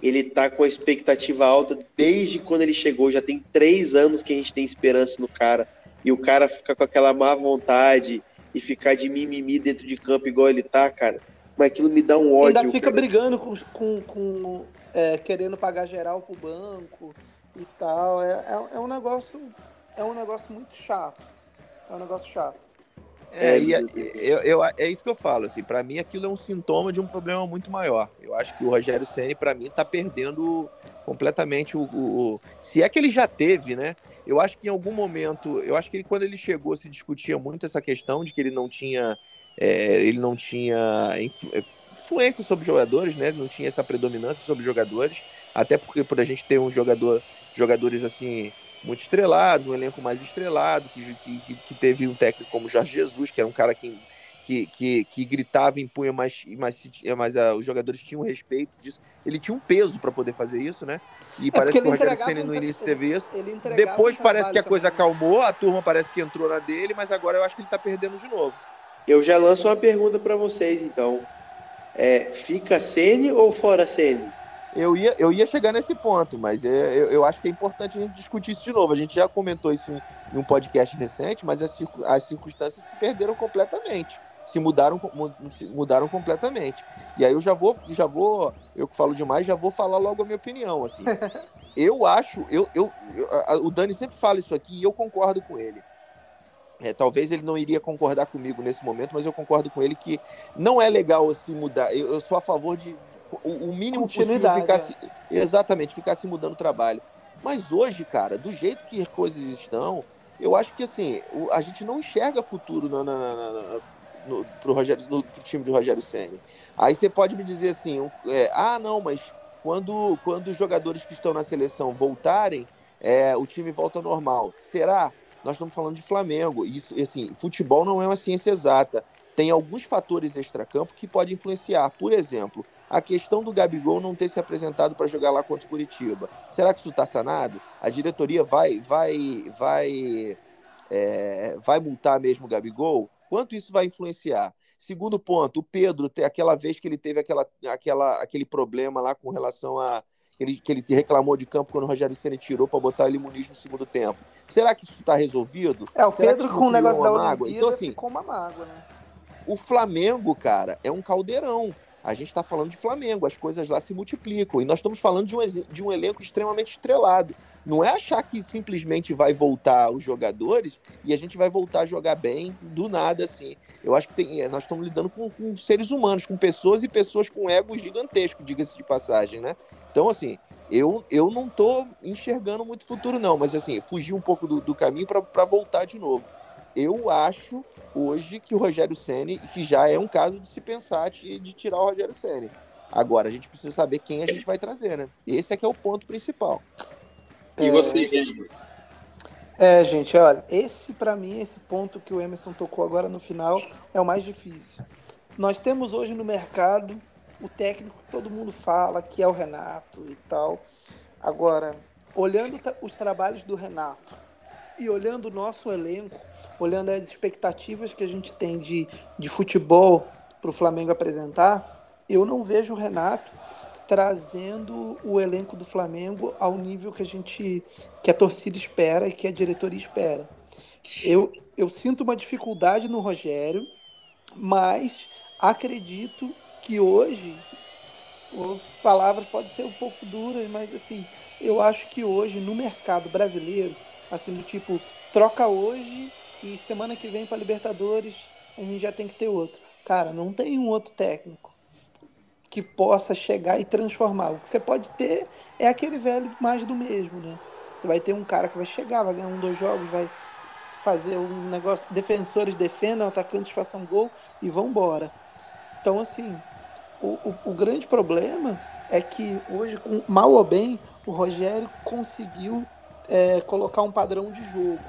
ele tá com a expectativa alta desde quando ele chegou. Já tem três anos que a gente tem esperança no cara e o cara ficar com aquela má vontade e ficar de mimimi dentro de campo igual ele tá, cara. Mas aquilo me dá um ódio. Ainda fica cara. brigando com, com, com é, querendo pagar geral pro banco e tal. É, é, é, um negócio. É um negócio muito chato. É um negócio chato. É, e é, eu, eu, é isso que eu falo, assim, para mim aquilo é um sintoma de um problema muito maior. Eu acho que o Rogério Ceni para mim tá perdendo completamente o, o, se é que ele já teve, né? Eu acho que em algum momento, eu acho que ele, quando ele chegou se discutia muito essa questão de que ele não tinha, é, ele não tinha influência sobre jogadores, né? Não tinha essa predominância sobre jogadores, até porque por a gente ter um jogador, jogadores assim muito estrelados, um elenco mais estrelado, que, que, que teve um técnico como Jorge Jesus, que era um cara que que, que, que gritava, impunha, mas, mas, mas uh, os jogadores tinham respeito disso. Ele tinha um peso para poder fazer isso, né? E é parece que o Rogério Senna no início teve isso. Depois parece que a coisa também. acalmou, a turma parece que entrou na dele, mas agora eu acho que ele está perdendo de novo. Eu já lanço uma pergunta para vocês, então. É, fica Sene ou fora Sene? Eu ia, eu ia chegar nesse ponto, mas é, eu, eu, acho que é importante a gente discutir isso de novo. A gente já comentou isso em, em um podcast recente, mas as, as circunstâncias se perderam completamente se mudaram, mudaram completamente. E aí eu já vou, já vou, eu que falo demais, já vou falar logo a minha opinião, assim. eu acho, eu, eu, eu a, o Dani sempre fala isso aqui e eu concordo com ele. É, talvez ele não iria concordar comigo nesse momento, mas eu concordo com ele que não é legal se mudar. Eu, eu sou a favor de, de o, o, mínimo possível ficar é. se, exatamente ficar se mudando o trabalho. Mas hoje, cara, do jeito que as coisas estão, eu acho que assim a gente não enxerga futuro na, na, na, no, pro, Rogério, no pro time do Rogério Senna. Aí você pode me dizer assim, é, ah, não, mas quando, quando os jogadores que estão na seleção voltarem, é, o time volta ao normal. Será? Nós estamos falando de Flamengo. Isso, assim, futebol não é uma ciência exata. Tem alguns fatores extracampo que podem influenciar. Por exemplo, a questão do Gabigol não ter se apresentado para jogar lá contra o Curitiba. Será que isso está sanado? A diretoria vai, vai, vai, é, vai multar mesmo o Gabigol? Quanto isso vai influenciar? Segundo ponto, o Pedro, aquela vez que ele teve aquela, aquela, aquele problema lá com relação a. Ele, que ele reclamou de campo quando o Rogério Senna tirou para botar ele Muniz no segundo tempo. Será que isso está resolvido? É, o Será Pedro com o negócio da mágoa? Então, assim, ficou uma mágoa, né? O Flamengo, cara, é um caldeirão. A gente está falando de Flamengo, as coisas lá se multiplicam. E nós estamos falando de um, de um elenco extremamente estrelado. Não é achar que simplesmente vai voltar os jogadores e a gente vai voltar a jogar bem do nada, assim. Eu acho que tem, é, nós estamos lidando com, com seres humanos, com pessoas e pessoas com ego gigantesco, diga-se de passagem, né? Então, assim, eu, eu não estou enxergando muito futuro, não, mas assim, fugir um pouco do, do caminho para voltar de novo. Eu acho hoje que o Rogério Ceni, que já é um caso de se pensar de, de tirar o Rogério Ceni. Agora a gente precisa saber quem a gente vai trazer, né? Esse é que é o ponto principal. E você, Guilherme? É, gente, olha, esse para mim, esse ponto que o Emerson tocou agora no final é o mais difícil. Nós temos hoje no mercado o técnico que todo mundo fala, que é o Renato e tal. Agora, olhando os trabalhos do Renato e olhando o nosso elenco, olhando as expectativas que a gente tem de, de futebol para o Flamengo apresentar, eu não vejo o Renato trazendo o elenco do Flamengo ao nível que a gente, que a torcida espera e que a diretoria espera. Eu, eu sinto uma dificuldade no Rogério, mas acredito que hoje, palavras podem ser um pouco duras, mas assim, eu acho que hoje no mercado brasileiro, assim do tipo troca hoje e semana que vem para Libertadores a gente já tem que ter outro. Cara, não tem um outro técnico que possa chegar e transformar. O que você pode ter é aquele velho mais do mesmo, né? Você vai ter um cara que vai chegar, vai ganhar um, dois jogos, vai fazer um negócio, defensores defendam, atacantes façam gol e vão embora. Então, assim, o, o, o grande problema é que hoje, com, mal ou bem, o Rogério conseguiu é, colocar um padrão de jogo.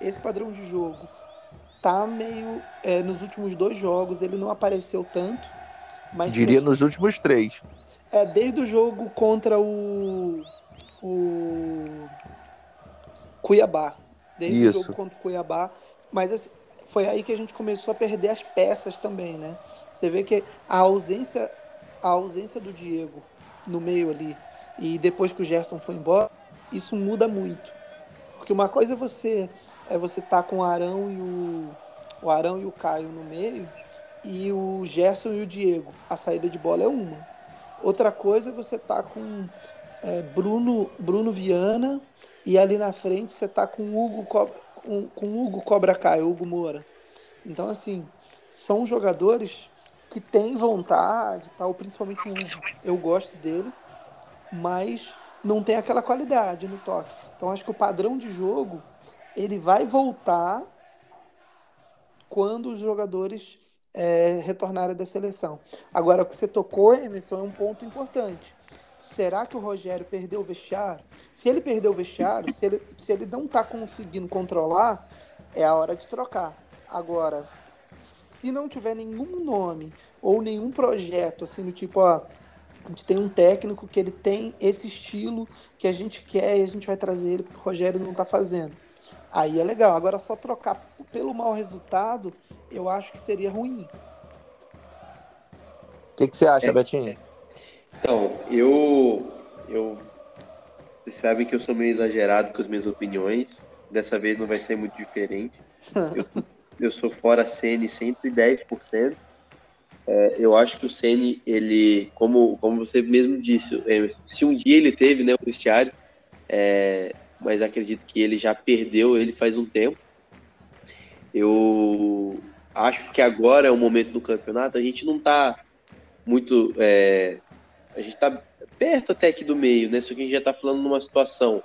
Esse padrão de jogo tá meio. é, nos últimos dois jogos ele não apareceu tanto. Mas Diria nos últimos três. É, desde o jogo contra o. O. Cuiabá. Desde Isso. o jogo contra o Cuiabá. Mas assim, foi aí que a gente começou a perder as peças também, né? Você vê que a ausência, a ausência do Diego no meio ali e depois que o Gerson foi embora, isso muda muito. Porque uma coisa é você é você tá com o Arão e o, o Arão e o Caio no meio e o Gerson e o Diego. A saída de bola é uma. Outra coisa é você tá com é, Bruno, Bruno Viana e ali na frente você tá com Hugo Cobra, com, com Hugo Cobra Kai, Hugo Moura. Então, assim, são jogadores que têm vontade, tal, principalmente o Hugo. Eu gosto dele, mas não tem aquela qualidade no toque. Então, acho que o padrão de jogo ele vai voltar quando os jogadores é, retornarem da seleção. Agora, o que você tocou, Emerson, é um ponto importante. Será que o Rogério perdeu o vestiário? Se ele perdeu o vestiário, se ele, se ele não está conseguindo controlar, é a hora de trocar. Agora, se não tiver nenhum nome ou nenhum projeto, assim, do tipo, ó, a gente tem um técnico que ele tem esse estilo que a gente quer e a gente vai trazer ele porque o Rogério não está fazendo. Aí é legal. Agora, só trocar pelo mau resultado, eu acho que seria ruim. O que, que você acha, É. Betinho? Então, eu. eu vocês sabem que eu sou meio exagerado com as minhas opiniões. Dessa vez não vai ser muito diferente. Eu, eu sou fora Ceni 110%. É, eu acho que o Ceni, ele, como, como você mesmo disse, se um dia ele teve né, o vestiário, é, mas acredito que ele já perdeu ele faz um tempo. Eu acho que agora é o momento do campeonato. A gente não tá muito. é, a gente tá perto até aqui do meio, né? Só que a gente já tá falando numa situação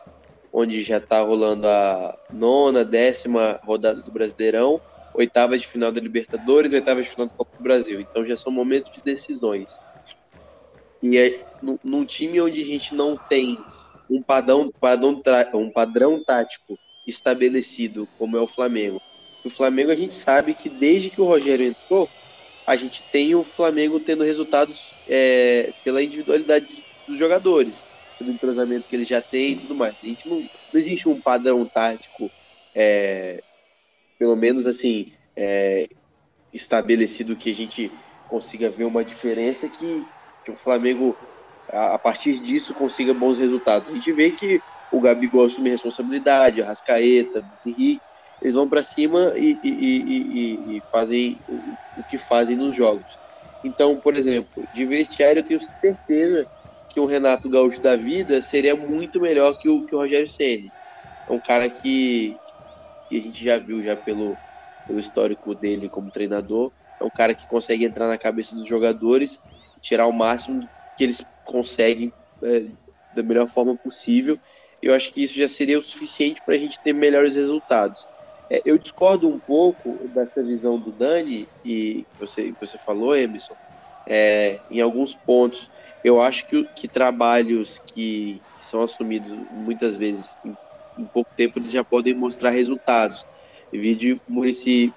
onde já tá rolando a nona, décima rodada do Brasileirão, oitavas de final da Libertadores, oitavas de final da Copa do Brasil. Então já são momentos de decisões. E é num, time onde a gente não tem um padrão, padrão, um padrão tático estabelecido, como é o Flamengo. O Flamengo a gente sabe que desde que o Rogério entrou, a gente tem o Flamengo tendo resultados é, pela individualidade dos jogadores, pelo entrosamento que eles já têm e tudo mais. A gente não, não existe um padrão tático, é, pelo menos assim, é, estabelecido que a gente consiga ver uma diferença que, que o Flamengo, a, a partir disso, consiga bons resultados. A gente vê que o Gabigol assume responsabilidade, a Rascaeta, o Henrique, eles vão para cima e, e- e- e- e fazem o, o que fazem nos jogos. Então, por exemplo, de vestiário eu tenho certeza que o Renato Gaúcho da vida seria muito melhor que o, que o Rogério Ceni. É um cara que, que a gente já viu já pelo, pelo histórico dele como treinador, é um cara que consegue entrar na cabeça dos jogadores, tirar o máximo que eles conseguem é, da melhor forma possível. Eu acho que isso já seria o suficiente para a gente ter melhores resultados. É, eu discordo um pouco dessa visão do Dani, e você, você falou, Emerson, é, em alguns pontos. Eu acho que, que trabalhos que são assumidos muitas vezes em, em pouco tempo eles já podem mostrar resultados. Vídeo Murici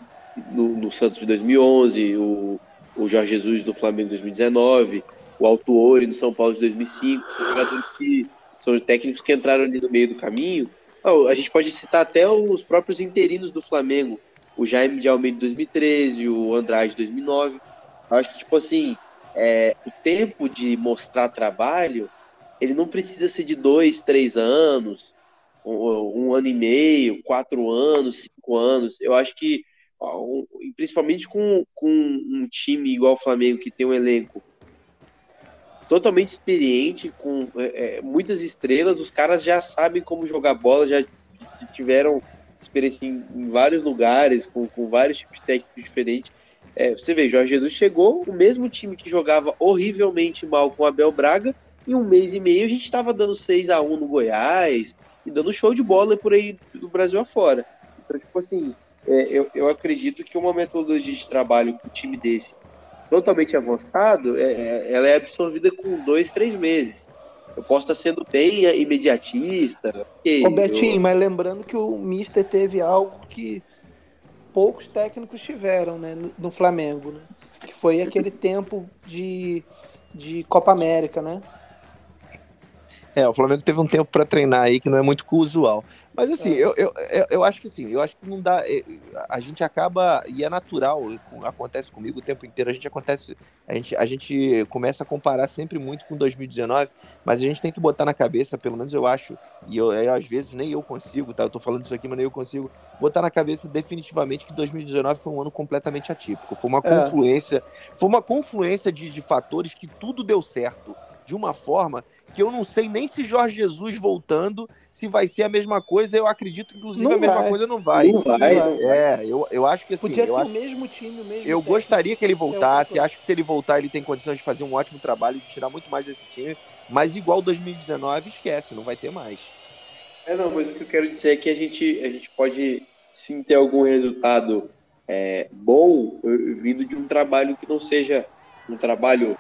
no, no Santos de 2011, o, o Jorge Jesus do Flamengo de 2019, o Altuori do São Paulo de 2005, são jogadores que são técnicos que entraram ali no meio do caminho. Ah, a gente pode citar até os próprios interinos do Flamengo, o Jaime de Almeida de 2013, o Andrade de 2009. Eu acho que, tipo assim, é, o tempo de mostrar trabalho, ele não precisa ser de dois, três anos, um, ano e meio, quatro anos, cinco anos. Eu acho que, principalmente com, com um time igual o Flamengo, que tem um elenco totalmente experiente, com é, é, muitas estrelas, os caras já sabem como jogar bola, já tiveram experiência em, em vários lugares, com, com vários tipos de técnicos diferentes. É, você vê, Jorge Jesus chegou, o mesmo time que jogava horrivelmente mal com Abel Braga, em um mês e meio a gente estava dando 6 a 1 no Goiás e dando show de bola por aí do Brasil afora. Então, tipo assim, é, eu, eu acredito que uma metodologia de trabalho com um time desse totalmente avançado, é, é- ela é absorvida com dois, três meses. Eu posso estar sendo bem imediatista. ok, Ô Betinho, eu- mas lembrando que o Mister teve algo que poucos técnicos tiveram né, no, no Flamengo, né? Que foi aquele tempo de, de Copa América, né? É, o Flamengo teve um tempo para treinar aí que não é muito usual. Mas assim, É. eu, eu, eu, acho que sim, eu acho que não dá. é, A gente acaba, e é natural, acontece comigo o tempo inteiro, a gente acontece, a gente, a gente começa a comparar sempre muito com 2019, mas a gente tem que botar na cabeça, pelo menos eu acho, e eu, eu, às vezes nem eu consigo, tá? Eu tô falando isso aqui, mas nem eu consigo, botar na cabeça definitivamente que 2019 foi um ano completamente atípico. Foi uma É. confluência, foi uma confluência de, de fatores que tudo deu certo de uma forma que eu não sei nem se Jorge Jesus voltando se vai ser a mesma coisa. Eu acredito, inclusive, Não a mesma vai. coisa não vai. Não vai. É, eu, eu acho que assim, Podia eu, ser acho- o mesmo time, o mesmo eu técnico. gostaria que ele é voltasse. coisa. Acho que se ele voltar, ele tem condições de fazer um ótimo trabalho, de tirar muito mais desse time. Mas igual 2019, esquece, não vai ter mais. É, não, mas o que eu quero dizer é que a gente, a gente pode sim ter algum resultado é, bom eh, vindo de um trabalho que não seja um trabalho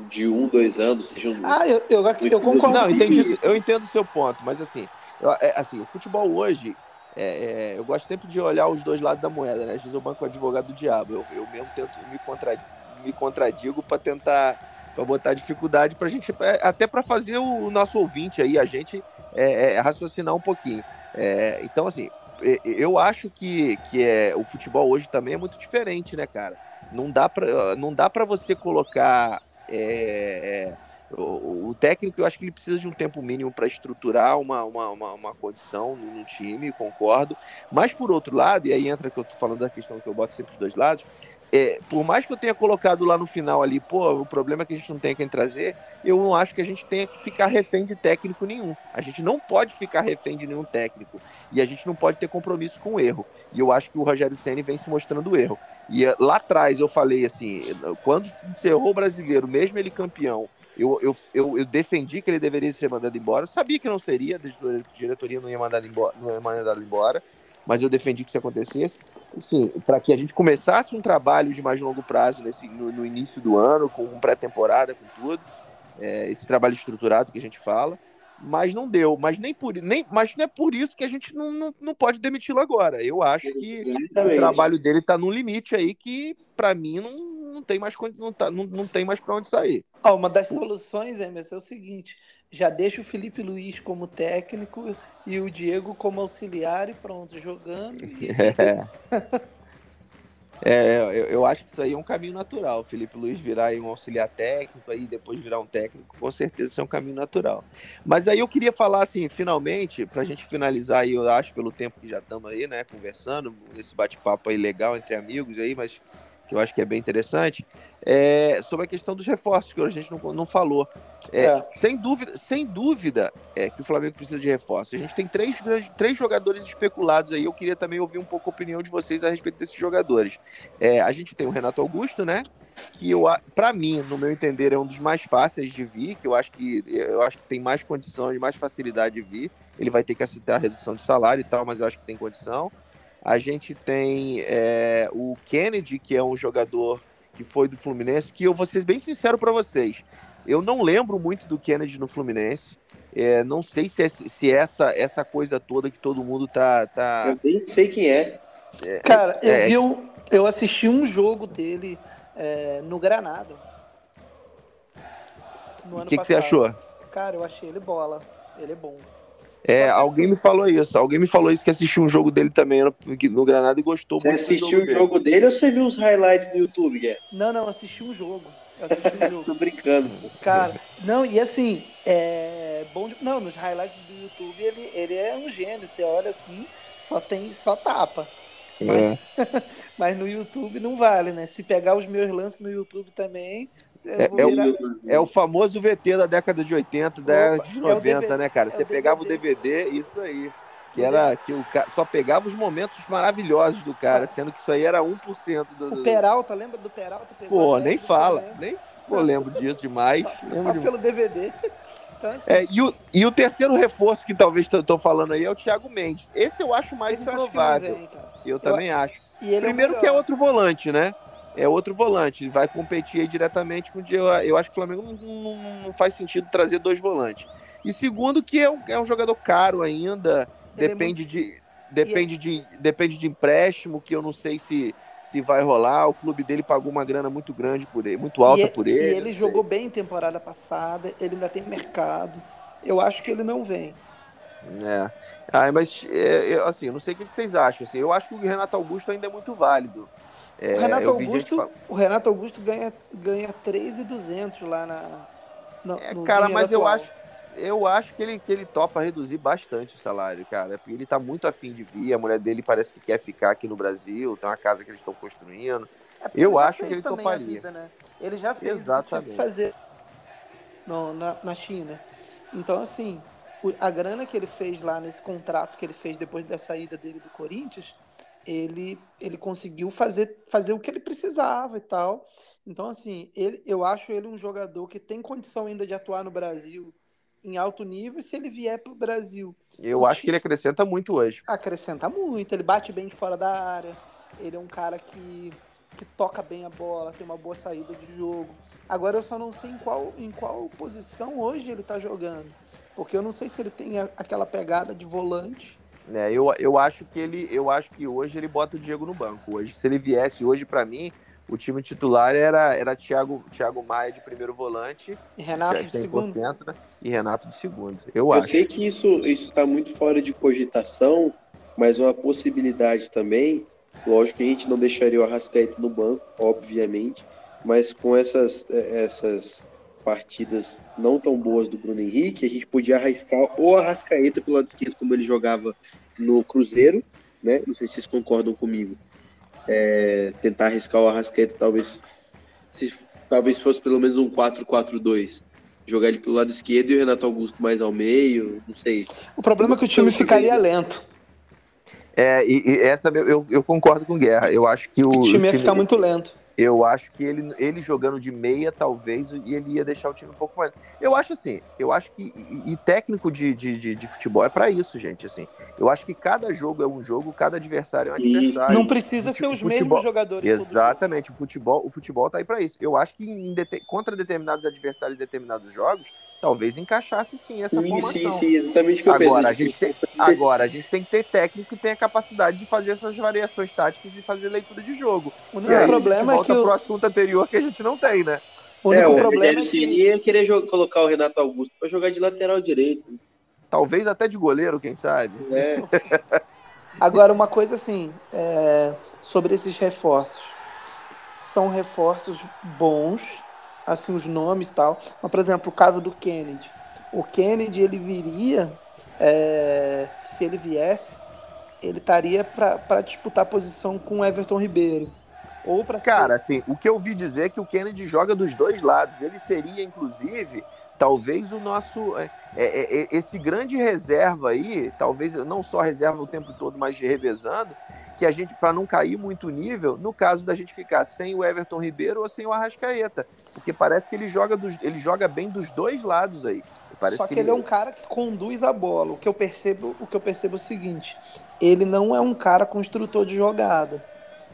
de um, dois anos, seja um. Ah, eu, eu, eu concordo. Não, entendi, eu entendo o seu ponto, mas assim, eu- é, assim, o futebol hoje, é, é, eu gosto sempre de olhar os dois lados da moeda, né? Às vezes eu banco o advogado do diabo, eu, eu mesmo tento me, contra, me contradigo para tentar, para botar dificuldade pra gente, é, até para fazer o, nosso ouvinte aí, a gente é, é, raciocinar um pouquinho. É, então, assim, eu acho que, que é, o futebol hoje também é muito diferente, né, cara? Não dá para não dá para você colocar é, é, o, o técnico, eu acho que ele precisa de um tempo mínimo para estruturar uma, uma, uma, uma condição no, no time, concordo. Mas, por outro lado, e aí entra que eu tô falando da questão que eu boto sempre os dois lados, é, por mais que eu tenha colocado lá no final ali, pô, o problema é que a gente não tem quem trazer, eu não acho que a gente tenha que ficar refém de técnico nenhum. A gente não pode ficar refém de nenhum técnico. E a gente não pode ter compromisso com o erro. E eu acho que o Rogério Ceni vem se mostrando o erro. E eh, lá atrás eu falei assim, quando encerrou o brasileiro, mesmo ele campeão, eu, eu, eu, eu defendi que ele deveria ser mandado embora. Sabia que não seria, a diretoria não ia mandar embora, não ia mandar embora, mas eu defendi que isso acontecesse. Assim, para que a gente começasse um trabalho de mais longo prazo nesse, no, no início do ano, com pré-temporada, com tudo, é, esse trabalho estruturado que a gente fala, mas não deu. Mas nem por nem, mas não é por isso que a gente não, não, não pode demiti-lo agora. Eu acho que o Exatamente. trabalho dele está num limite aí que, para mim, não, não tem mais não, tá, não, não tem mais para onde sair. Ó, uma das soluções, Emerson, é o seguinte: já deixa o Felipe Luiz como técnico e o Diego como auxiliar e pronto, jogando. E... É, eu, eu acho que isso aí é um caminho natural. O Felipe Luiz virar um auxiliar técnico, aí depois virar um técnico, com certeza isso é um caminho natural. Mas aí eu queria falar assim, finalmente, para a gente finalizar aí, eu acho, pelo tempo que já estamos aí, né, conversando, esse bate-papo aí legal entre amigos aí, mas que eu acho que é bem interessante, é, sobre a questão dos reforços, que a gente não, não falou. É, É. Sem dúvida, sem dúvida é, que o Flamengo precisa de reforços. A gente tem três, grandes- três jogadores especulados aí. Eu queria também ouvir um pouco a opinião de vocês a respeito desses jogadores. É, a gente tem o Renato Augusto, né? Que eu, para mim, no meu entender, é um dos mais fáceis de vir, que eu acho que eu acho que tem mais condições, mais facilidade de vir. Ele vai ter que aceitar a redução de salário e tal, mas eu acho que tem condição. A gente tem é, o Kennedy, que é um jogador que foi do Fluminense, que eu vou ser bem sincero para vocês. Eu não lembro muito do Kennedy no Fluminense. É, não sei se, é- se essa, essa coisa toda que todo mundo tá. tá... Eu nem sei quem é. Cara, eu, É. vi um- eu assisti um jogo dele é, no Granada. No O ano que, que você achou? Cara, eu achei ele bola. Ele é bom. É, que alguém assim- me falou isso. Alguém me falou isso que assistiu um jogo dele também no, no Granada e gostou Você muito. do assistiu o dele. jogo dele ou você viu os highlights no YouTube, Guilherme? Não, não, assisti um jogo. Eu assisti um jogo. Tô brincando. Cara, não, e assim, é bom de... Não, nos highlights do YouTube ele, ele é um gênio. Você olha assim, só tem, só tapa. Mas, mas no YouTube não vale, né? Se pegar os meus lances no YouTube também, É- é o-. É o famoso VT da década de 80, da década de é o 90, DVD, né, cara? é Você o pegava o DVD. Isso aí. Que era que o ca... só pegava os momentos maravilhosos do cara, sendo que isso aí era 1% do. O do- Peralta, lembra do Peralta? Pô, nem fala, nem pô, lembro disso demais. Só, só demais. pelo DVD. Então, assim, É, e, o, e o terceiro reforço que talvez estou falando aí é o Thiago Mendes. Esse eu acho mais esse eu improvável. vem, cara. Eu também acho. Ele Primeiro é o que é outro volante, né? É outro volante. Vai competir diretamente com o Diego. Eu acho que o Flamengo não, não- não faz sentido trazer dois volantes. E segundo que é um, é um jogador caro ainda. Ele é Depende de. depende, de, depende de empréstimo, que eu não sei se, se vai rolar. O clube dele pagou uma grana muito grande por ele, muito alta e, por ele. E ele jogou bem temporada passada, ele ainda tem mercado. Eu acho que ele não vem. É. Ah, mas é, assim, eu não sei o que vocês acham. Assim, eu acho que o Renato Augusto ainda é muito válido. É, o, Renato Augusto, o Renato Augusto ganha, ganha 3,200 lá na. No, é, cara, mas atual. eu acho, eu acho que ele, que ele topa reduzir bastante o salário, cara. Porque ele tá muito afim de vir. A mulher dele parece que quer ficar aqui no Brasil. Tem uma casa que eles estão construindo. É eu acho que ele toparia. Vida, né? Ele já fez Exatamente. o que fazer no, na, na China. Então, assim, a grana que ele fez lá nesse contrato que ele fez depois da saída dele do Corinthians, ele, ele conseguiu fazer, fazer o que ele precisava e tal. Então, assim, ele, eu acho ele um jogador que tem condição ainda de atuar no Brasil em alto nível. Se ele vier para o Brasil. Eu acho que ele acrescenta muito hoje. Acrescenta muito. Ele bate bem de fora da área. Ele é um cara que, que toca bem a bola, tem uma boa saída de jogo. Agora eu só não sei em qual, em qual posição hoje ele está jogando. Porque eu não sei se ele tem aquela pegada de volante. É, eu, eu acho que ele, eu acho que hoje ele bota o Diego no banco. Hoje, se ele viesse hoje para mim, o time titular era era Thiago, Thiago Maia de primeiro volante, e Renato de segundo, né? e Renato de segundo. Eu, eu acho. sei que isso isso está muito fora de cogitação, mas uma possibilidade também. Lógico que a gente não deixaria o Arrascaeta no banco, obviamente, mas com essas essas partidas não tão boas do Bruno Henrique, a gente podia arriscar o Arrascaeta pelo lado esquerdo, como ele jogava no Cruzeiro, né? Não sei se vocês concordam comigo. É, tentar arriscar o Arrascaeta, talvez, se, talvez fosse pelo menos um 4-4-2. Jogar ele pelo lado esquerdo e o Renato Augusto mais ao meio, não sei. O problema é que o time ficaria lento. É, e, e essa eu, eu, concordo com o Guerra. Eu acho que o, o time ia ficar muito lento. Eu acho que ele, ele jogando de meia, talvez, e ele ia deixar o time um pouco mais. Eu acho assim, eu acho que. E, e técnico de, de, de, de, futebol é para isso, gente. Assim, eu acho que cada jogo é um jogo, cada adversário é um adversário. Não precisa ser os futebol, mesmos jogadores. Exatamente, o futebol, o futebol tá aí para isso. Eu acho que em, contra determinados adversários e determinados jogos, talvez encaixasse sim essa sim, formação. Sim, sim, exatamente o que eu agora, a gente tem, agora, a gente tem que ter técnico que tenha a capacidade de fazer essas variações táticas e fazer leitura de jogo. O único problema é que o... pro assunto anterior que a gente não tem, né? O único é, problema é que... ia querer jogar, colocar o Renato Augusto para jogar de lateral direito. Talvez até de goleiro, quem sabe. É. Agora, uma coisa assim, é... sobre esses reforços. São reforços bons, assim os nomes tal. Mas, por exemplo, o caso do Kennedy. O Kennedy ele viria, é, se ele viesse, ele estaria para disputar a posição com Everton Ribeiro. Ou para Cara, ser... assim, o que eu ouvi dizer é que o Kennedy joga dos dois lados. Ele seria, inclusive, talvez o nosso. É, é, é esse grande reserva aí, talvez não só reserva o tempo todo, mas revezando, que a gente, para não cair muito nível, no caso da gente ficar sem o Everton Ribeiro ou sem o Arrascaeta. Porque parece que ele joga, dos, ele joga bem dos dois lados aí. Parece Só que, que ele... ele... é um cara que conduz a bola. O que eu percebo, o que eu percebo é o seguinte: ele não é um cara construtor de jogada.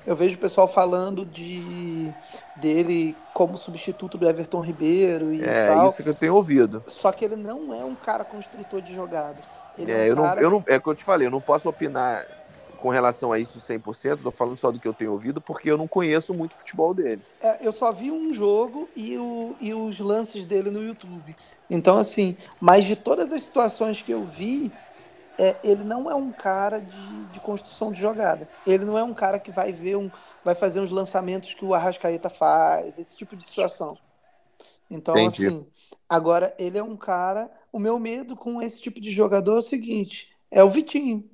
Eu vejo o pessoal falando de dele como substituto do Everton Ribeiro e é, tal. É isso que eu tenho ouvido. Só que ele não é um cara construtor de jogada. Ele é, é um eu, cara... não, eu não, é o que eu te falei, eu não posso opinar com relação a isso 100%, tô falando só do que eu tenho ouvido, porque eu não conheço muito o futebol dele. É, eu só vi um jogo e, o, e os lances dele no YouTube. Então, assim, mas de todas as situações que eu vi, é, ele não é um cara de, de construção de jogada. Ele não é um cara que vai ver um. vai fazer uns lançamentos que o Arrascaeta faz, esse tipo de situação. Então, Entendi. assim, agora ele é um cara. O meu medo com esse tipo de jogador é o seguinte: é o Vitinho.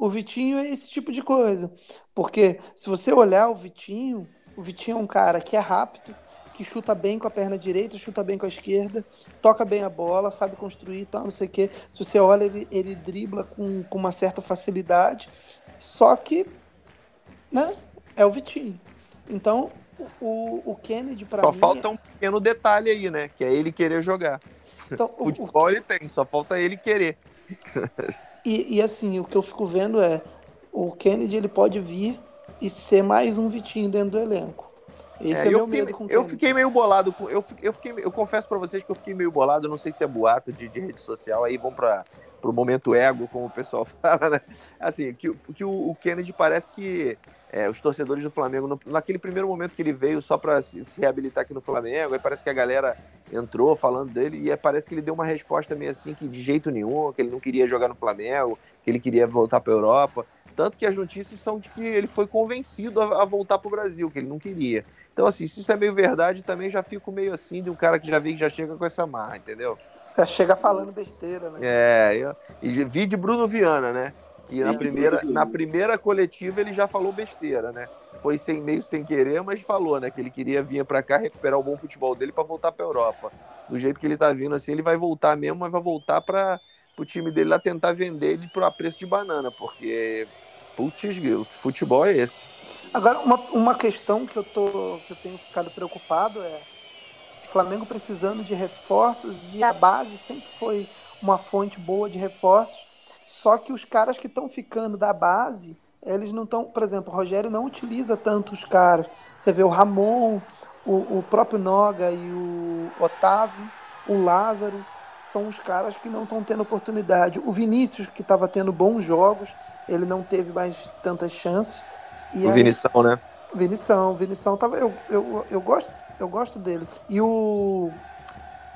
O Vitinho é esse tipo de coisa. Porque se você olhar o Vitinho, o Vitinho é um cara que é rápido, que chuta bem com a perna direita, chuta bem com a esquerda, toca bem a bola, sabe construir e tal, não sei o quê. Se você olha, ele, ele dribla com, com uma certa facilidade. Só que, né, é o Vitinho. Então, o, o Kennedy, para mim. Só falta um pequeno detalhe aí, né? Que é ele querer jogar. Então, o futebol o... ele tem, só falta ele querer. E, e, assim, o que eu fico vendo é o Kennedy ele pode vir e ser mais um Vitinho dentro do elenco. Esse é, é meu fiquei, medo com o Eu fiquei meio bolado. Com, eu, eu, fiquei, eu confesso para vocês que eu fiquei meio bolado. Não sei se é boato de, de rede social. Aí vão para pro momento ego, como o pessoal fala, né? Assim, que, que o, o Kennedy parece que é, os torcedores do Flamengo, no, naquele primeiro momento que ele veio só para se, se, reabilitar aqui no Flamengo, aí parece que a galera entrou falando dele e parece que ele deu uma resposta meio assim que de jeito nenhum, que ele não queria jogar no Flamengo, que ele queria voltar para Europa. Tanto que as notícias são de que ele foi convencido a, a voltar para o Brasil, que ele não queria. Então, assim, se isso é meio verdade, também já fico meio assim de um cara que já vem que já chega com essa marra, entendeu? Já chega falando besteira, né? É, eu, e vi de Bruno Viana, né? E na primeira, na primeira coletiva ele já falou besteira, né? Foi sem meio sem querer, mas falou, né? Que ele queria vir para cá recuperar o bom futebol dele para voltar para Europa. Do jeito que ele tá vindo assim, ele vai voltar mesmo, mas vai voltar para o time dele lá tentar vender ele por a preço de banana, porque putz, que futebol é esse? Agora, uma, uma questão que eu, tô, que eu tenho ficado preocupado é o Flamengo precisando de reforços e a base sempre foi uma fonte boa de reforços só que os caras que estão ficando da base, eles não estão. Por exemplo, o Rogério não utiliza tanto os caras. Você vê o Ramon, o, o próprio Noga e o Otávio, o Lázaro, são os caras que não estão tendo oportunidade. O Vinícius, que estava tendo bons jogos, ele não teve mais tantas chances. E o aí, Vinição, né? Vinição, Vinição tava, eu, eu, eu, gosto, eu gosto dele. E o,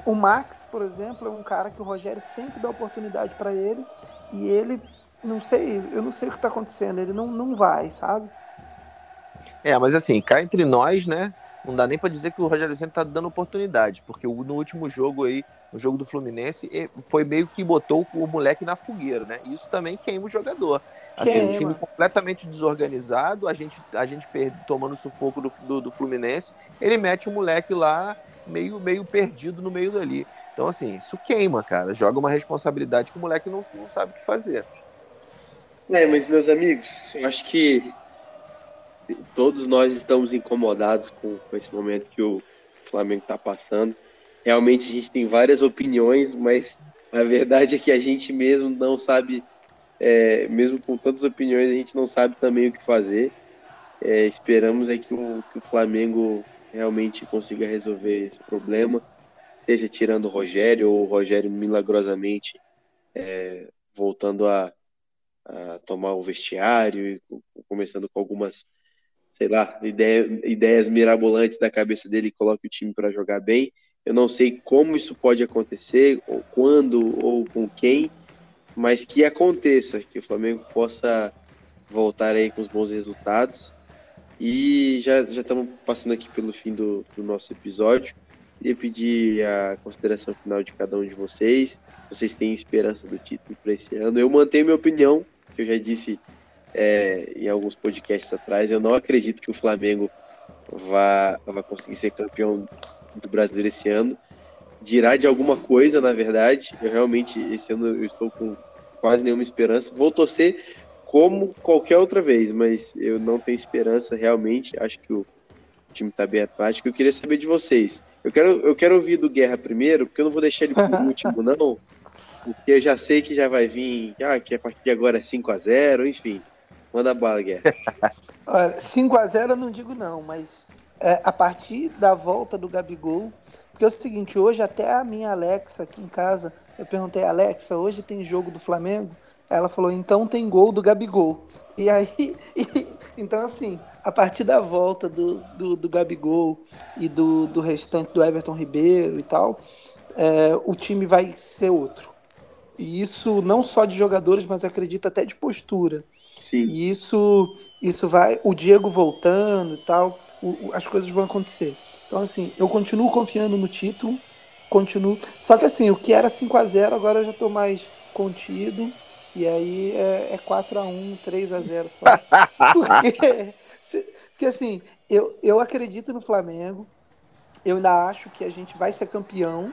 o Max, por exemplo, é um cara que o Rogério sempre dá oportunidade para ele e ele, não sei, eu não sei o que está acontecendo, ele não, não vai, sabe? É, mas assim, cá entre nós, né? Não dá nem para dizer que o Rogério Senna tá dando oportunidade, porque no último jogo aí, no jogo do Fluminense, foi meio que botou o moleque na fogueira, né? Isso também queima o jogador. Assim, um time completamente desorganizado, a gente, a gente tomando sufoco do, do, do, Fluminense, ele mete o moleque lá meio, meio perdido no meio dali. Então, assim, isso queima, cara. Joga uma responsabilidade que o moleque não, não sabe o que fazer. É, mas, meus amigos, eu acho que todos nós estamos incomodados com, com esse momento que o Flamengo está passando. Realmente a gente tem várias opiniões, mas a verdade é que a gente mesmo não sabe, é, mesmo com tantas opiniões, a gente não sabe também o que fazer. É, esperamos é que o, que o Flamengo realmente consiga resolver esse problema seja tirando o Rogério ou o Rogério milagrosamente é, voltando a, a, tomar o vestiário e começando com algumas, sei lá, ideia, ideias mirabolantes da cabeça dele e coloque o time para jogar bem. Eu não sei como isso pode acontecer, ou quando ou com quem, mas que aconteça, que o Flamengo possa voltar aí com os bons resultados. E já, já estamos passando aqui pelo fim do, do nosso episódio. Queria pedir a consideração final de cada um de vocês. Vocês têm esperança do título para esse ano? Eu mantenho minha opinião, que eu já disse é, em alguns podcasts atrás. Eu não acredito que o Flamengo vá, vá conseguir ser campeão do brasileiro esse ano. Dirá de alguma coisa, na verdade. Eu realmente, esse ano, eu estou com quase nenhuma esperança. Vou torcer como qualquer outra vez, mas eu não tenho esperança realmente. Acho que o time está bem apático. Eu queria saber de vocês. Eu quero, eu quero ouvir do Guerra primeiro, porque eu não vou deixar ele por último, não. Porque eu já sei que já vai vir, ah, que a partir de agora é 5x0, enfim. Manda a bala, Guerra. Olha, 5x0 eu não digo não, mas é, a partir da volta do Gabigol, porque é o seguinte, hoje até a minha Alexa aqui em casa, eu perguntei, Alexa, hoje tem jogo do Flamengo? Ela falou, então tem gol do Gabigol. E aí, e, então assim, a partir da volta do, do, do Gabigol e do, do restante do Everton Ribeiro e tal, é, o time vai ser outro. E isso não só de jogadores, mas acredito até de postura. Sim. E isso, isso vai, o Diego voltando e tal, o, as coisas vão acontecer. Então, assim, eu continuo confiando no título, continuo. Só que, assim, o que era 5 a 0 agora eu já estou mais contido e aí é, é 4x1, 3x0 só. Porque, porque assim, eu, eu acredito no Flamengo. Eu ainda acho que a gente vai ser campeão.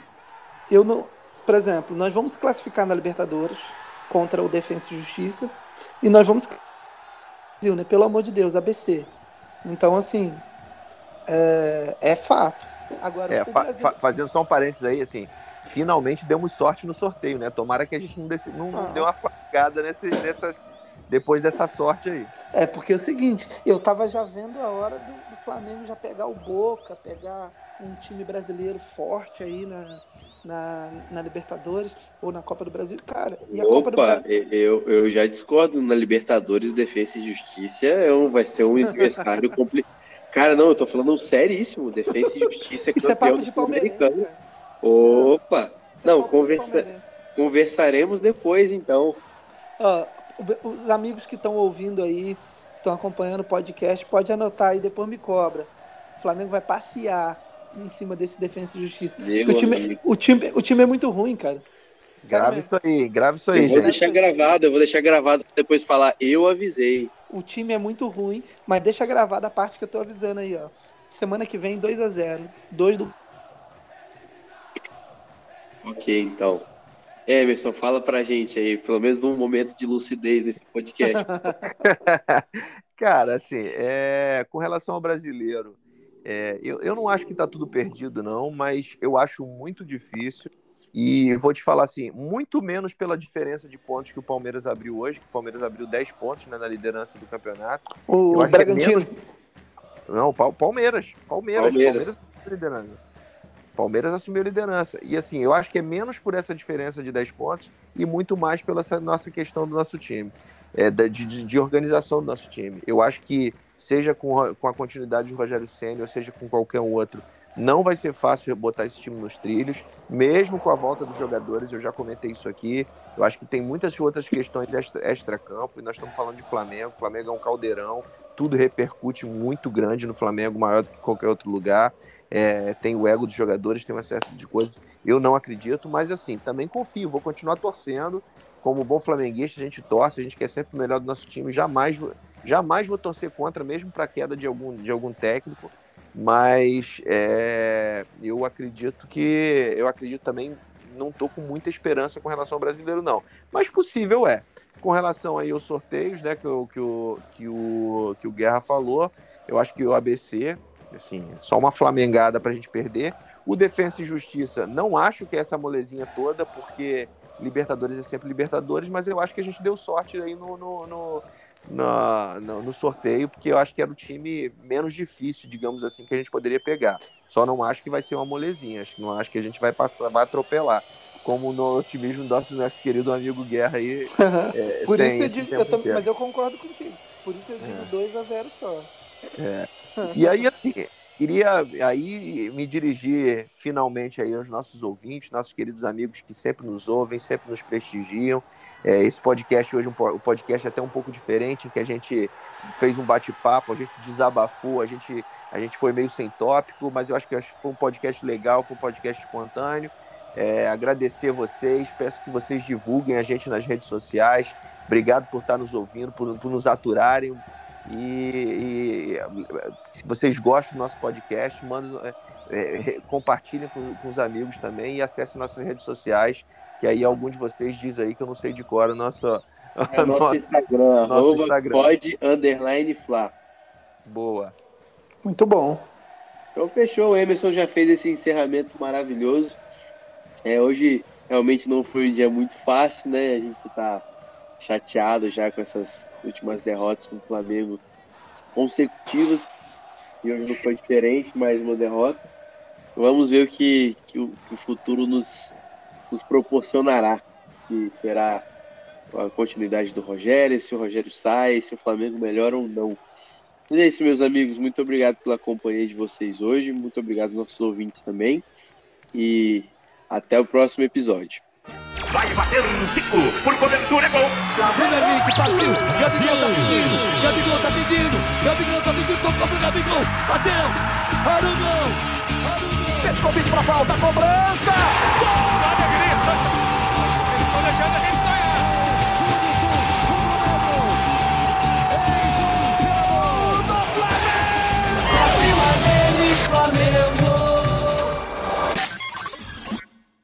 Eu não, por exemplo, nós vamos classificar na Libertadores contra o Defensa e Justiça. E nós vamos. Né? Pelo amor de Deus, ABC. Então, assim, é, é fato. Agora, é, Brasil... fa fazendo só um parênteses aí, assim, finalmente demos sorte no sorteio, né? Tomara que a gente não, desse, não deu uma facada nesse, nessas, depois dessa sorte aí. É, porque é o seguinte, eu tava já vendo a hora do, do Flamengo já pegar o Boca, pegar um time brasileiro forte aí na, na, na Libertadores ou na Copa do Brasil, cara. E a Copa do Opa, Brasil. eu, eu já discordo na Libertadores, Defesa e Justiça é um, vai ser um adversário complicado. Cara, não, eu tô falando seríssimo. Defesa e Justiça é Isso é campeão papo de palmeirense. Opa! É Não, conversa, conversaremos depois, então. Ó, os amigos que estão ouvindo aí, que estão acompanhando o podcast, pode anotar aí, depois me cobra. O Flamengo vai passear em cima desse Defensa e Justiça. O, time, o, time, o time é muito ruim, cara. Grave isso aí, grave isso aí, Eu vou deixar gravado, eu vou deixar gravado pra depois falar, eu avisei. O time é muito ruim, mas deixa gravada a parte que eu tô avisando aí, ó. Semana que vem, 2 a 0 2 do. Ok, então. Emerson, fala pra gente aí, pelo menos num momento de lucidez nesse podcast. Cara, assim, é, com relação ao brasileiro, é, eu, eu não acho que tá tudo perdido, não, mas eu acho muito difícil. E vou te falar assim, muito menos pela diferença de pontos que o Palmeiras abriu hoje, que o Palmeiras abriu 10 pontos né, na liderança do campeonato. O, é Bragantino. menos- Não, Pal- Palmeiras. Palmeiras. Palmeiras. Palmeiras assumiu a liderança. Palmeiras assumiu a liderança. E assim, eu acho que é menos por essa diferença de 10 pontos e muito mais pela essa nossa questão do nosso time. É, de, de- de organização do nosso time. Eu acho que, seja com, com a continuidade do Rogério Senna, ou seja com qualquer outro, não vai ser fácil botar esse time nos trilhos, mesmo com a volta dos jogadores. Eu já comentei isso aqui. Eu acho que tem muitas outras questões extra- extra-campo, e nós estamos falando de Flamengo. O Flamengo é um caldeirão, tudo repercute muito grande no Flamengo, maior do que qualquer outro lugar. É, tem o ego dos jogadores, tem uma série de coisas. Eu não acredito, mas assim, também confio, vou continuar torcendo. Como bom flamenguista, a gente torce, a gente quer sempre o melhor do nosso time. Jamais, jamais vou torcer contra, mesmo para a queda de algum, de algum técnico. Mas é, eu acredito que. Eu acredito também, não estou com muita esperança com relação ao brasileiro, não. Mas possível é. Com relação aí aos sorteios, né, que o, que o, que o, que o Guerra falou, eu acho que o ABC, assim, só uma flamengada para a gente perder. O Defensa e Justiça, não acho que é essa molezinha toda, porque Libertadores é sempre Libertadores, mas eu acho que a gente deu sorte aí no, no, no, na- no- no sorteio, porque eu acho que era o time menos difícil, digamos assim, que a gente poderia pegar. Só não acho que vai ser uma molezinha, acho não acho que a gente vai passar, vai atropelar. Como no otimismo do nosso, nosso querido amigo Guerra aí. é, Por isso eu esse digo, eu tam- inteiro. mas eu concordo contigo. Por isso eu digo É. 2 a 0 só. E aí, assim, queria aí me dirigir finalmente aí aos nossos ouvintes, nossos queridos amigos que sempre nos ouvem, sempre nos prestigiam. É, esse podcast hoje, um podcast é até um pouco diferente, em que a gente fez um bate-papo, a gente desabafou, a gente, a gente foi meio sem tópico, mas eu acho que acho que foi um podcast legal, foi um podcast espontâneo. É, agradecer vocês, peço que vocês divulguem a gente nas redes sociais. Obrigado por estar nos ouvindo, por, por nos aturarem. E, e, se vocês gostam do nosso podcast, mandem, é, é, compartilhem com, com os amigos também e acessem nossas redes sociais, que aí algum de vocês diz aí que eu não sei de cor a nossa. É a o nosso nossa- Instagram, nosso Instagram. pode underline Fla. boa. Muito bom. Então fechou, o Emerson já fez esse encerramento maravilhoso. É, hoje realmente não foi um dia muito fácil, né? A gente tá chateado já com essas últimas derrotas com o Flamengo consecutivas. E hoje não foi diferente, mais uma derrota. Vamos ver o que, que o, que o futuro nos, nos proporcionará. Se será a continuidade do Rogério, se o Rogério sai, se o Flamengo melhora ou não. Mas é isso, meus amigos. Muito obrigado pela companhia de vocês hoje. Muito obrigado aos nossos ouvintes também. E até o próximo episódio vai bater um ciclo, por cobertura é gol. Gabriel é Henrique partiu, Gabigol tá pedindo, Gabigol tá pedindo, Gabigol tá pedindo, tocou pro Gabigol, bateu, Arugão, Arugão. Petkovic pra falta, cobrança, gol! Só alegria, só... eles estão deixando a gente do Flamengo!